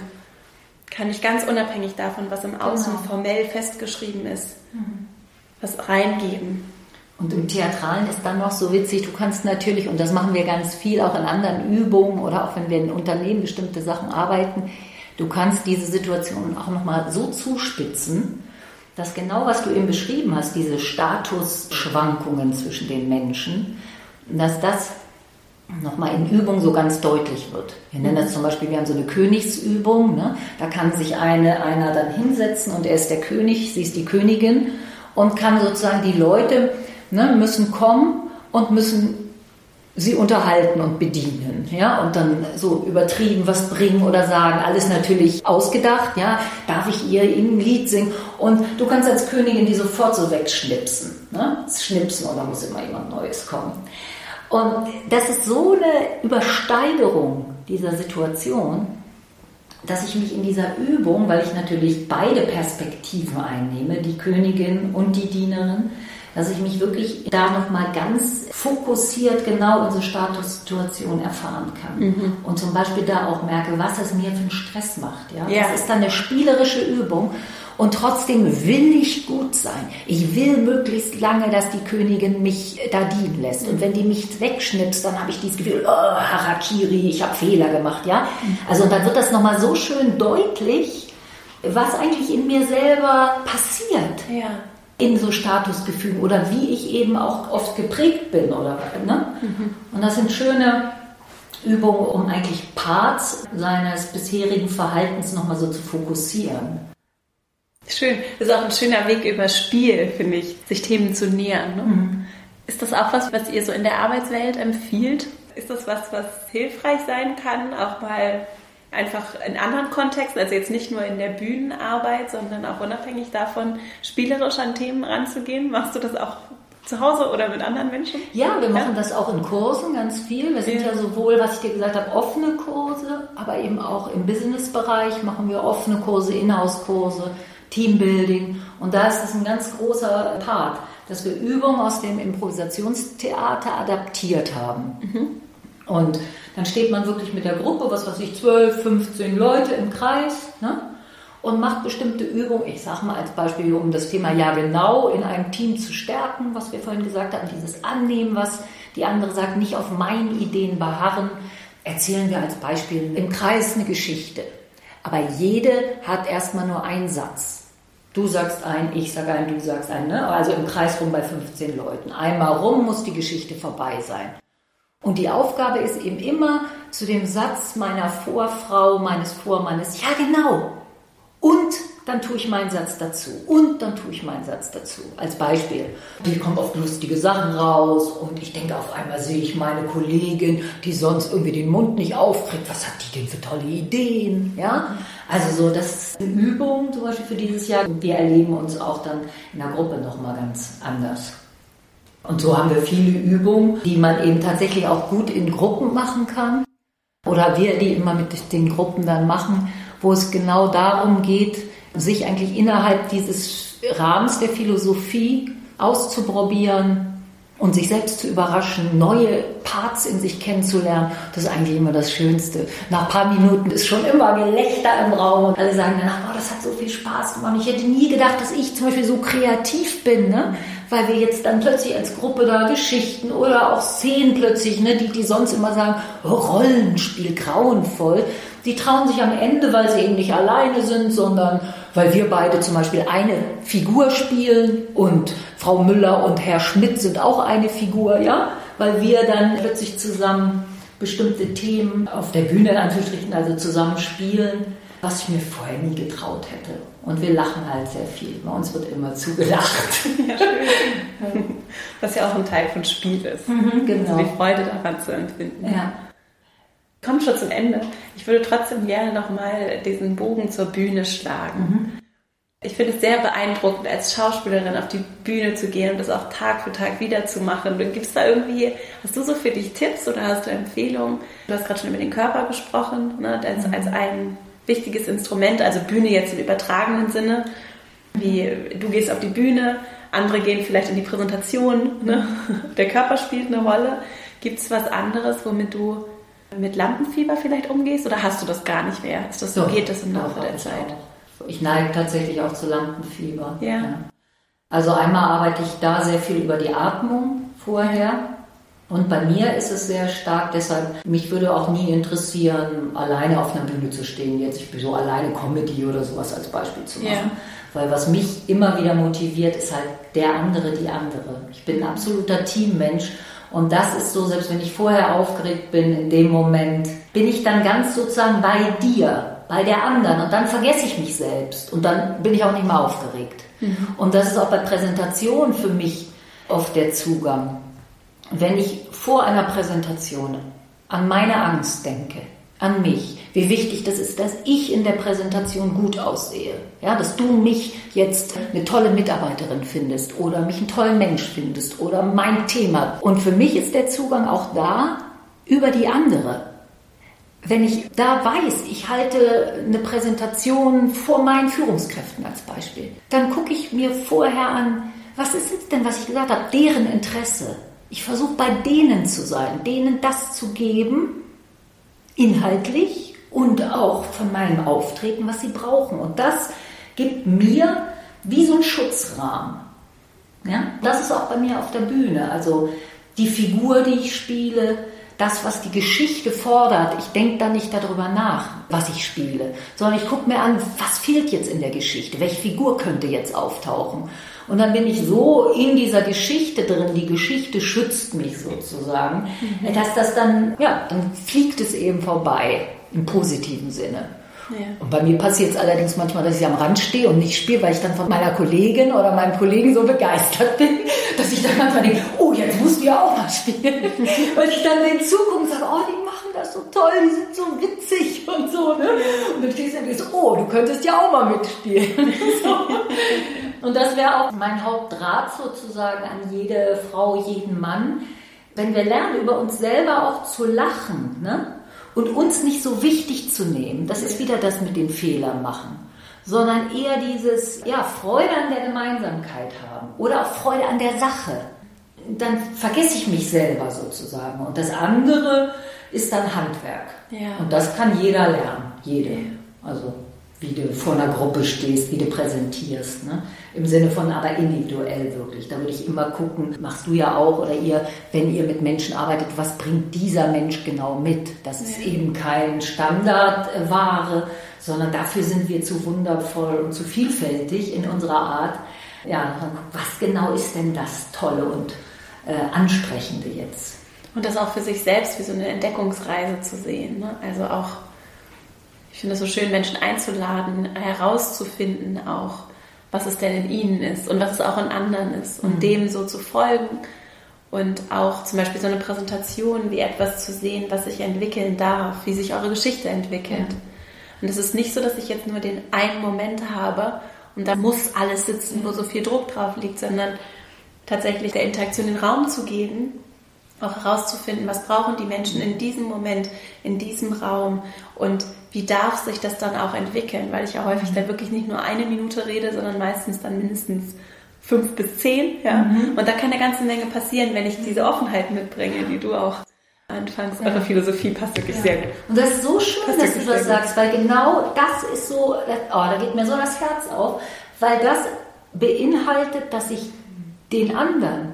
kann ich ganz unabhängig davon, was im Außen genau. formell festgeschrieben ist, mhm. was reingeben. Und im Theatralen ist dann noch so witzig, du kannst natürlich, und das machen wir ganz viel auch in anderen Übungen oder auch wenn wir in Unternehmen bestimmte Sachen arbeiten, Du kannst diese Situation auch nochmal so zuspitzen, dass genau was du eben beschrieben hast, diese Statusschwankungen zwischen den Menschen, dass das nochmal in Übung so ganz deutlich wird. Wir nennen das zum Beispiel, wir haben so eine Königsübung, ne? da kann sich eine, einer dann hinsetzen und er ist der König, sie ist die Königin und kann sozusagen die Leute ne, müssen kommen und müssen sie unterhalten und bedienen, ja, und dann so übertrieben was bringen oder sagen, alles natürlich ausgedacht, ja, darf ich ihr ein Lied singen und du kannst als Königin die sofort so wegschnipsen, ne, schnipsen und dann muss immer jemand Neues kommen. Und das ist so eine Übersteigerung dieser Situation, dass ich mich in dieser Übung, weil ich natürlich beide Perspektiven einnehme, die Königin und die Dienerin, dass ich mich wirklich da nochmal ganz fokussiert genau unsere Statussituation erfahren kann. Mhm. Und zum Beispiel da auch merke, was es mir für einen Stress macht. Ja? ja. Das ist dann eine spielerische Übung. Und trotzdem will ich gut sein. Ich will möglichst lange, dass die Königin mich da dienen lässt. Und wenn die mich wegschnipst, dann habe ich dieses Gefühl, oh, Harakiri, ich habe Fehler gemacht, ja. Mhm. Also und dann wird das nochmal so schön deutlich, was eigentlich in mir selber passiert. Ja in so Statusgefügen oder wie ich eben auch oft geprägt bin oder ne? Mhm. Und das sind schöne Übungen, um eigentlich Parts seines bisherigen Verhaltens nochmal so zu fokussieren. Schön. Das ist auch ein schöner Weg über Spiel, finde ich, sich Themen zu nähern. Ne? Mhm. Ist das auch was, was ihr so in der Arbeitswelt empfiehlt? Ist das was, was hilfreich sein kann, auch mal einfach in anderen Kontexten, also jetzt nicht nur in der Bühnenarbeit, sondern auch unabhängig davon, spielerisch an Themen ranzugehen? Machst du das auch zu Hause oder mit anderen Menschen? Ja, wir machen ja. das auch in Kursen ganz viel. Wir sind ja. ja. sowohl, was ich dir gesagt habe, offene Kurse, aber eben auch im Businessbereich machen wir offene Kurse, Inhouse-Kurse, Teambuilding. Und da ist das ein ganz großer Part, dass wir Übungen aus dem Improvisationstheater adaptiert haben. Mhm. Und dann steht man wirklich mit der Gruppe, was weiß ich, 12, 15 Leute im Kreis ne? und macht bestimmte Übungen. Ich sage mal als Beispiel, um das Thema ja genau in einem Team zu stärken, was wir vorhin gesagt haben, dieses Annehmen, was die andere sagt, nicht auf meinen Ideen beharren, erzählen wir als Beispiel im Kreis eine Geschichte. Aber jede hat erstmal nur einen Satz. Du sagst einen, ich sage einen, du sagst einen. Ne? Also im Kreis rum bei 15 Leuten. Einmal rum muss die Geschichte vorbei sein. Und die Aufgabe ist eben immer zu dem Satz meiner Vorfrau, meines Vormannes, ja genau. Und dann tue ich meinen Satz dazu. Und dann tue ich meinen Satz dazu. Als Beispiel. Die kommt oft lustige Sachen raus und ich denke, auf einmal sehe ich meine Kollegin, die sonst irgendwie den Mund nicht aufkriegt. Was hat die denn für tolle Ideen? Ja? Also so, das ist eine Übung zum Beispiel für dieses Jahr. Wir erleben uns auch dann in der Gruppe nochmal ganz anders. Und so haben wir viele Übungen, die man eben tatsächlich auch gut in Gruppen machen kann. Oder wir die immer mit den Gruppen dann machen, wo es genau darum geht, sich eigentlich innerhalb dieses Rahmens der Philosophie auszuprobieren, und sich selbst zu überraschen, neue Parts in sich kennenzulernen, das ist eigentlich immer das Schönste. Nach ein paar Minuten ist schon immer Gelächter im Raum und alle sagen danach, oh, das hat so viel Spaß gemacht. Ich hätte nie gedacht, dass ich zum Beispiel so kreativ bin, ne? Weil wir jetzt dann plötzlich als Gruppe da Geschichten oder auch Szenen plötzlich, ne, die, die sonst immer sagen, Rollenspiel, grauenvoll, die trauen sich am Ende, weil sie eben nicht alleine sind, sondern weil wir beide zum Beispiel eine Figur spielen und Frau Müller und Herr Schmidt sind auch eine Figur, ja, weil wir dann plötzlich zusammen bestimmte Themen auf der Bühne in Anführungsstrichen also zusammen spielen, was ich mir vorher nie getraut hätte. Und wir lachen halt sehr viel. Bei uns wird immer zugelacht. Ja, schön. Was ja auch ein Teil von Spiel ist. Mhm, genau. Also die Freude daran zu empfinden. Ja. Kommt schon zum Ende. Ich würde trotzdem gerne nochmal diesen Bogen zur Bühne schlagen. Mhm. Ich finde es sehr beeindruckend, als Schauspielerin auf die Bühne zu gehen und das auch Tag für Tag wieder zu machen. Gibt es da irgendwie, hast du so für dich Tipps oder hast du Empfehlungen? Du hast gerade schon über den Körper gesprochen, ne, als, mhm. als ein wichtiges Instrument, also Bühne jetzt im übertragenen Sinne. Wie du gehst auf die Bühne, andere gehen vielleicht in die Präsentation, ne? Der Körper spielt eine Rolle. Gibt es was anderes, womit du mit Lampenfieber vielleicht umgehst oder hast du das gar nicht mehr? Ist das, so geht das im Laufe der Zeit? Auch. Ich neige tatsächlich auch zu Lampenfieber. Ja. ja. Also einmal arbeite ich da sehr viel über die Atmung vorher. Und bei mir ist es sehr stark, deshalb, mich würde auch nie interessieren, alleine auf einer Bühne zu stehen, jetzt ich bin so alleine Comedy oder sowas als Beispiel zu machen. Yeah. Weil was mich immer wieder motiviert, ist halt der andere, die andere. Ich bin ein absoluter Teammensch und das ist so, selbst wenn ich vorher aufgeregt bin, in dem Moment bin ich dann ganz sozusagen bei dir, bei der anderen und dann vergesse ich mich selbst und dann bin ich auch nicht mehr aufgeregt. Mhm. Und das ist auch bei Präsentationen für mich oft der Zugang. Wenn ich vor einer Präsentation an meine Angst denke, an mich, wie wichtig das ist, dass ich in der Präsentation gut aussehe. Ja, dass du mich jetzt eine tolle Mitarbeiterin findest oder mich einen tollen Mensch findest oder mein Thema. Und für mich ist der Zugang auch da über die andere. Wenn ich da weiß, ich halte eine Präsentation vor meinen Führungskräften als Beispiel, dann gucke ich mir vorher an, was ist jetzt denn, was ich gesagt habe, deren Interesse. Ich versuche bei denen zu sein, denen das zu geben, inhaltlich, und auch von meinem Auftreten, was sie brauchen. Und das gibt mir wie so ein Schutzrahmen. Ja? Das ist auch bei mir auf der Bühne. Also die Figur, die ich spiele, das, was die Geschichte fordert. Ich denke da nicht darüber nach, was ich spiele, sondern ich gucke mir an, was fehlt jetzt in der Geschichte, welche Figur könnte jetzt auftauchen. Und dann bin ich so in dieser Geschichte drin, die Geschichte schützt mich sozusagen, mhm. dass das dann, ja, dann fliegt es eben vorbei im positiven Sinne. Ja. Und bei mir passiert es allerdings manchmal, dass ich am Rand stehe und nicht spiele, weil ich dann von meiner Kollegin oder meinem Kollegen so begeistert bin, dass ich dann manchmal denke, oh, jetzt musst du ja auch mal spielen. weil ich dann den zugucke und sage, oh, die machen das so toll, die sind so witzig und so. Ne? Und dann stehst du dann so, oh, du könntest ja auch mal mitspielen. so. Und das wäre auch mein Hauptdraht sozusagen an jede Frau, jeden Mann. Wenn wir lernen, über uns selber auch zu lachen, ne? und uns nicht so wichtig zu nehmen. Das ist wieder das mit den Fehlern machen, sondern eher dieses, ja, Freude an der Gemeinsamkeit haben oder auch Freude an der Sache. Dann vergesse ich mich selber sozusagen. Und das andere ist dann Handwerk. Ja. Und das kann jeder lernen, jede. Also wie du vor einer Gruppe stehst, wie du präsentierst. Ne? Im Sinne von aber individuell wirklich. Da würde ich immer gucken, machst du ja auch oder ihr, wenn ihr mit Menschen arbeitet, was bringt dieser Mensch genau mit? Das ist ja. eben kein Standardware, sondern dafür sind wir zu wundervoll und zu vielfältig in unserer Art. Ja, was genau ist denn das Tolle und äh, Ansprechende jetzt? Und das auch für sich selbst wie so eine Entdeckungsreise zu sehen. Ne? Also auch finde es so schön, Menschen einzuladen, herauszufinden auch, was es denn in ihnen ist und was es auch in anderen ist und mhm. dem so zu folgen und auch zum Beispiel so eine Präsentation wie etwas zu sehen, was sich entwickeln darf, wie sich eure Geschichte entwickelt. Ja. Und es ist nicht so, dass ich jetzt nur den einen Moment habe und da muss alles sitzen, wo so viel Druck drauf liegt, sondern tatsächlich der Interaktion den Raum zu geben auch herauszufinden, was brauchen die Menschen in diesem Moment, in diesem Raum und wie darf sich das dann auch entwickeln, weil ich ja häufig mhm. da wirklich nicht nur eine Minute rede, sondern meistens dann mindestens fünf bis zehn. Ja? Mhm. Und da kann eine ganze Menge passieren, wenn ich diese Offenheit mitbringe, die du auch anfangs, ja. eure Philosophie passt wirklich ja. sehr gut. Und das ist so schön, passt dass du das sagst, weil genau das ist so, oh, da geht mir so das Herz auf, weil das beinhaltet, dass ich den anderen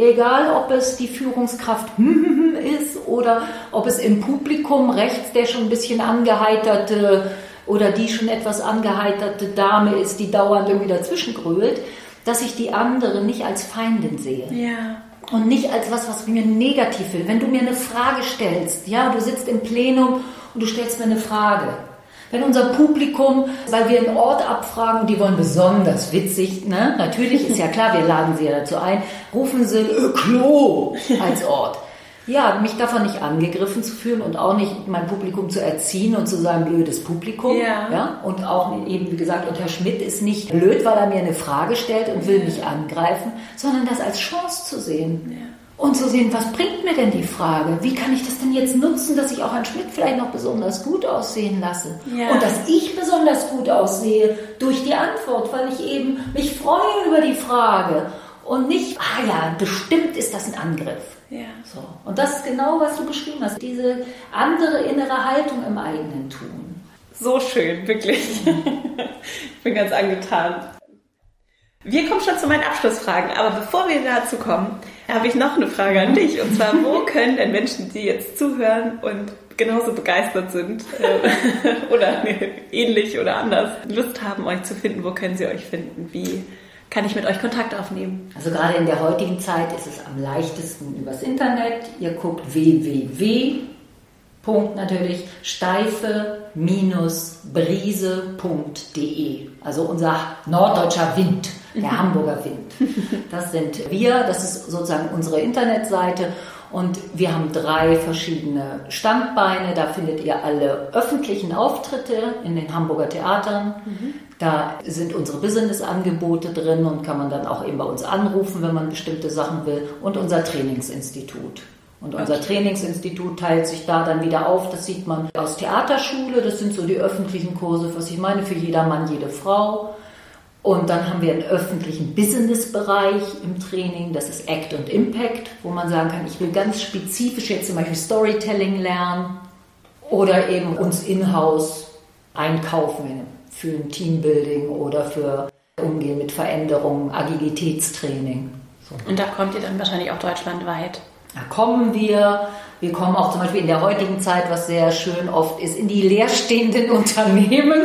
Egal, ob es die Führungskraft ist oder ob es im Publikum rechts der schon ein bisschen angeheiterte oder die schon etwas angeheiterte Dame ist, die dauernd irgendwie dazwischen grölt, dass ich die andere nicht als Feindin sehe. Ja. Und nicht als was, was mir negativ will. Wenn du mir eine Frage stellst, ja, du sitzt im Plenum und du stellst mir eine Frage, wenn unser Publikum, weil wir einen Ort abfragen und die wollen besonders witzig, ne? natürlich ist ja klar, wir laden sie ja dazu ein, rufen sie äh, Klo als Ort. Ja, mich davon nicht angegriffen zu fühlen und auch nicht mein Publikum zu erziehen und zu sagen, blödes Publikum. Ja. ja. Und auch eben, wie gesagt, und Herr Schmidt ist nicht blöd, weil er mir eine Frage stellt und will mich angreifen, sondern das als Chance zu sehen. Ja und zu sehen, was bringt mir denn die Frage? Wie kann ich das denn jetzt nutzen, dass ich auch einen Schmidt vielleicht noch besonders gut aussehen lasse? Ja. Und dass ich besonders gut aussehe durch die Antwort, weil ich eben mich freue über die Frage und nicht, ah ja, bestimmt ist das ein Angriff. Ja. So. Und das ist genau, was du beschrieben hast, diese andere innere Haltung im eigenen Tun. So schön, wirklich. ich bin ganz angetan. Wir kommen schon zu meinen Abschlussfragen, aber bevor wir dazu kommen, habe ich noch eine Frage an dich. Und zwar, wo können denn Menschen, die jetzt zuhören und genauso begeistert sind äh, oder ähnlich oder anders Lust haben, euch zu finden, wo können sie euch finden? Wie kann ich mit euch Kontakt aufnehmen? Also gerade in der heutigen Zeit ist es am leichtesten übers Internet. Ihr guckt www. Punkt natürlich steife-brise.de. Also unser norddeutscher Wind, der. Hamburger Wind. Das sind wir, das ist sozusagen unsere Internetseite und wir haben drei verschiedene Standbeine. Da findet ihr alle öffentlichen Auftritte in den Hamburger Theatern. Mhm. Da sind unsere Business-Angebote drin und kann man dann auch eben bei uns anrufen, wenn man bestimmte Sachen will. Und unser Trainingsinstitut. Und unser okay. Trainingsinstitut teilt sich da dann wieder auf. Das sieht man aus Theaterschule. Das sind so die öffentlichen Kurse, was ich meine, für jeder Mann, jede Frau. Und dann haben wir einen öffentlichen Business-Bereich im Training, das ist Act und Impact, wo man sagen kann, ich will ganz spezifisch jetzt zum Beispiel Storytelling lernen oder eben uns in-house einkaufen für ein Teambuilding oder für Umgehen mit Veränderungen, Agilitätstraining. Und da kommt ihr dann wahrscheinlich auch deutschlandweit. Da kommen wir. Wir kommen auch zum Beispiel in der heutigen Zeit, was sehr schön oft ist, in die leerstehenden Unternehmen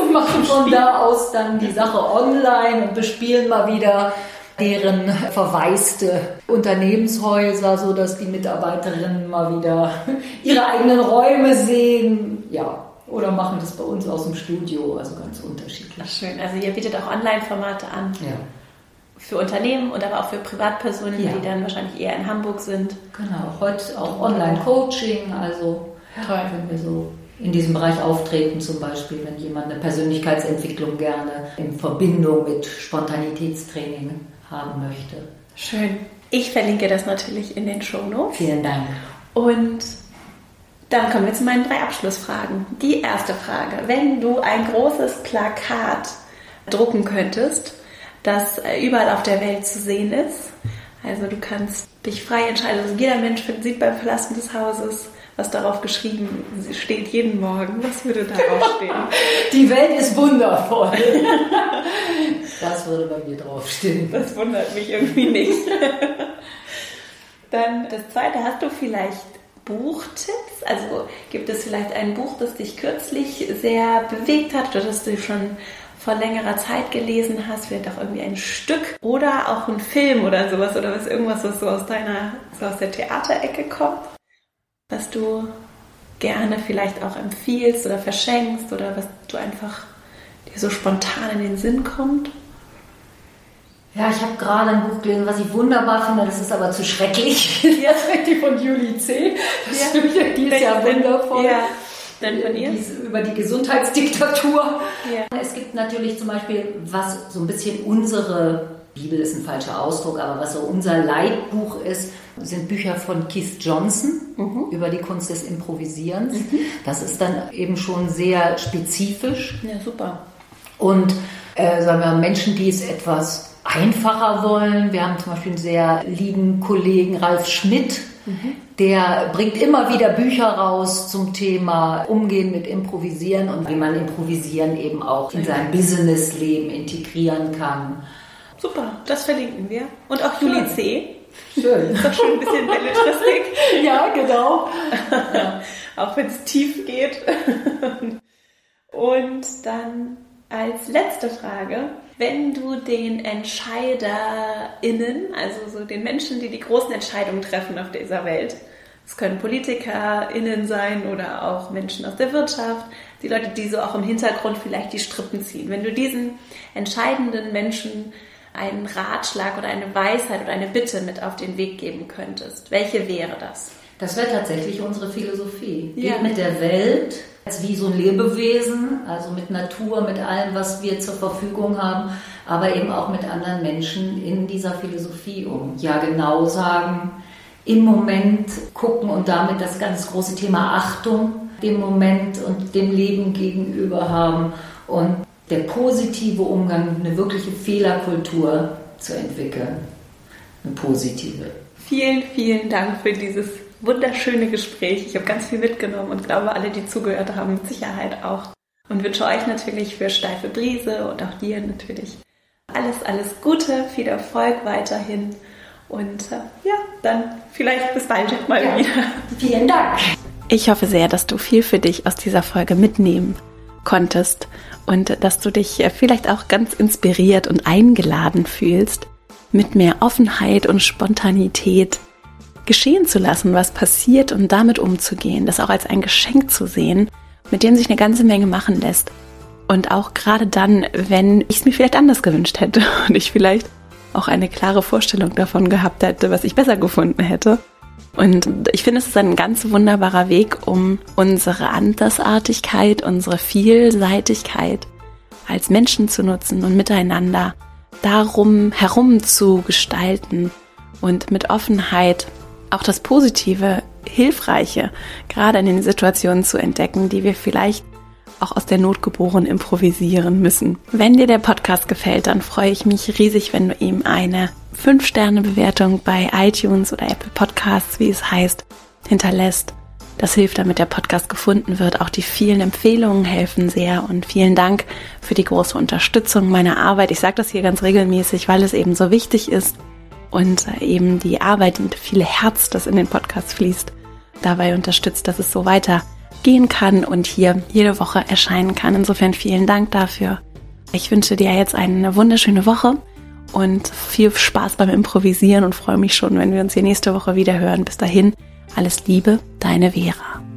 und machen von da aus dann die Sache online und bespielen mal wieder deren verwaiste Unternehmenshäuser, so dass die Mitarbeiterinnen mal wieder ihre eigenen Räume sehen. Ja, oder machen das bei uns aus dem Studio, also ganz unterschiedlich. Schön. Also ihr bietet auch Online-Formate an. Ja für Unternehmen und aber auch für Privatpersonen, ja. die dann wahrscheinlich eher in Hamburg sind. Genau, heute auch Online-Coaching, also Toll. wenn wir so in diesem Bereich auftreten, zum Beispiel, wenn jemand eine Persönlichkeitsentwicklung gerne in Verbindung mit Spontanitätstraining haben möchte. Schön. Ich verlinke das natürlich in den Show Notes. Vielen Dank. Und dann kommen wir zu meinen drei Abschlussfragen. Die erste Frage. Wenn du ein großes Plakat drucken könntest, das äh, überall auf der Welt zu sehen ist. Also du kannst dich frei entscheiden. Also jeder Mensch sieht beim Verlassen des Hauses, was darauf geschrieben steht jeden Morgen. Was würde darauf stehen? Die Welt ist wundervoll. Das würde bei mir draufstehen. Das wundert mich irgendwie nicht. Dann das zweite, hast du vielleicht Buchtipps? Also gibt es vielleicht ein Buch, das dich kürzlich sehr bewegt hat oder das du schon vor längerer Zeit gelesen hast, vielleicht auch irgendwie ein Stück oder auch ein Film oder sowas oder was irgendwas, was so aus deiner, so aus der Theaterecke kommt, was du gerne vielleicht auch empfiehlst oder verschenkst oder was du einfach dir so spontan in den Sinn kommt? Ja, ich habe gerade ein Buch gelesen, was ich wunderbar finde, das ist aber zu schrecklich. Jetzt die von Julie C. Das ja. die ist ja wundervoll. Ja. Dann von ihr? Über die Gesundheitsdiktatur. Ja. Gibt natürlich zum Beispiel, was so ein bisschen unsere Bibel ist ein falscher Ausdruck, aber was so unser Leitbuch ist, sind Bücher von Keith Johnson mhm. über die Kunst des Improvisierens. Mhm. Das ist dann eben schon sehr spezifisch. Ja, super. Und äh, sagen wir Menschen, die es etwas einfacher wollen. Wir haben zum Beispiel einen sehr lieben Kollegen Ralf Schmidt, der bringt immer wieder Bücher raus zum Thema Umgehen mit Improvisieren und wie man Improvisieren eben auch in sein Businessleben integrieren kann. Super, das verlinken wir. Und auch Juli C. Schön. Ist doch schon ein bisschen Belletristik. ja, genau. Ja. auch wenn es tief geht. Und dann als letzte Frage, wenn du den EntscheiderInnen, also so den Menschen, die die großen Entscheidungen treffen auf dieser Welt, es können PolitikerInnen sein oder auch Menschen aus der Wirtschaft, die Leute, die so auch im Hintergrund vielleicht die Strippen ziehen. Wenn du diesen entscheidenden Menschen einen Ratschlag oder eine Weisheit oder eine Bitte mit auf den Weg geben könntest, welche wäre das? Das wäre tatsächlich unsere Philosophie. Ja. Geht mit der Welt als wie so ein Lebewesen, also mit Natur, mit allem, was wir zur Verfügung haben, aber eben auch mit anderen Menschen in dieser Philosophie um. Ja, genau sagen, im Moment gucken und damit das ganz große Thema Achtung dem Moment und dem Leben gegenüber haben und der positive Umgang, eine wirkliche Fehlerkultur zu entwickeln. Eine positive. Vielen, vielen Dank für dieses wunderschöne Gespräch. Ich habe ganz viel mitgenommen und glaube, alle, die zugehört haben, mit Sicherheit auch. Und wünsche euch natürlich für steife Brise und auch dir natürlich alles, alles Gute, viel Erfolg weiterhin Und äh, ja, dann vielleicht bis bald mal Ja. wieder. Vielen Dank. Ich hoffe sehr, dass du viel für dich aus dieser Folge mitnehmen konntest und dass du dich äh, vielleicht auch ganz inspiriert und eingeladen fühlst, mit mehr Offenheit und Spontanität geschehen zu lassen, was passiert und damit umzugehen, das auch als ein Geschenk zu sehen, mit dem sich eine ganze Menge machen lässt. Und auch gerade dann, wenn ich es mir vielleicht anders gewünscht hätte und ich vielleicht auch eine klare Vorstellung davon gehabt hätte, was ich besser gefunden hätte. Und ich finde, es ist ein ganz wunderbarer Weg, um unsere Andersartigkeit, unsere Vielseitigkeit als Menschen zu nutzen und miteinander darum herum zu gestalten und mit Offenheit auch das Positive, Hilfreiche gerade in den Situationen zu entdecken, die wir vielleicht auch aus der Not geboren improvisieren müssen. Wenn dir der Podcast gefällt, dann freue ich mich riesig, wenn du ihm eine 5-Sterne-Bewertung bei iTunes oder Apple Podcasts, wie es heißt, hinterlässt. Das hilft, damit der Podcast gefunden wird. Auch die vielen Empfehlungen helfen sehr und vielen Dank für die große Unterstützung meiner Arbeit. Ich sage das hier ganz regelmäßig, weil es eben so wichtig ist und eben die Arbeit und viele Herz, das in den Podcast fließt, dabei unterstützt, dass es so weitergehen kann und hier jede Woche erscheinen kann. Insofern vielen Dank dafür. Ich wünsche dir jetzt eine wunderschöne Woche und viel Spaß beim Improvisieren und freue mich schon, wenn wir uns hier nächste Woche wieder hören. Bis dahin, alles Liebe, deine Vera.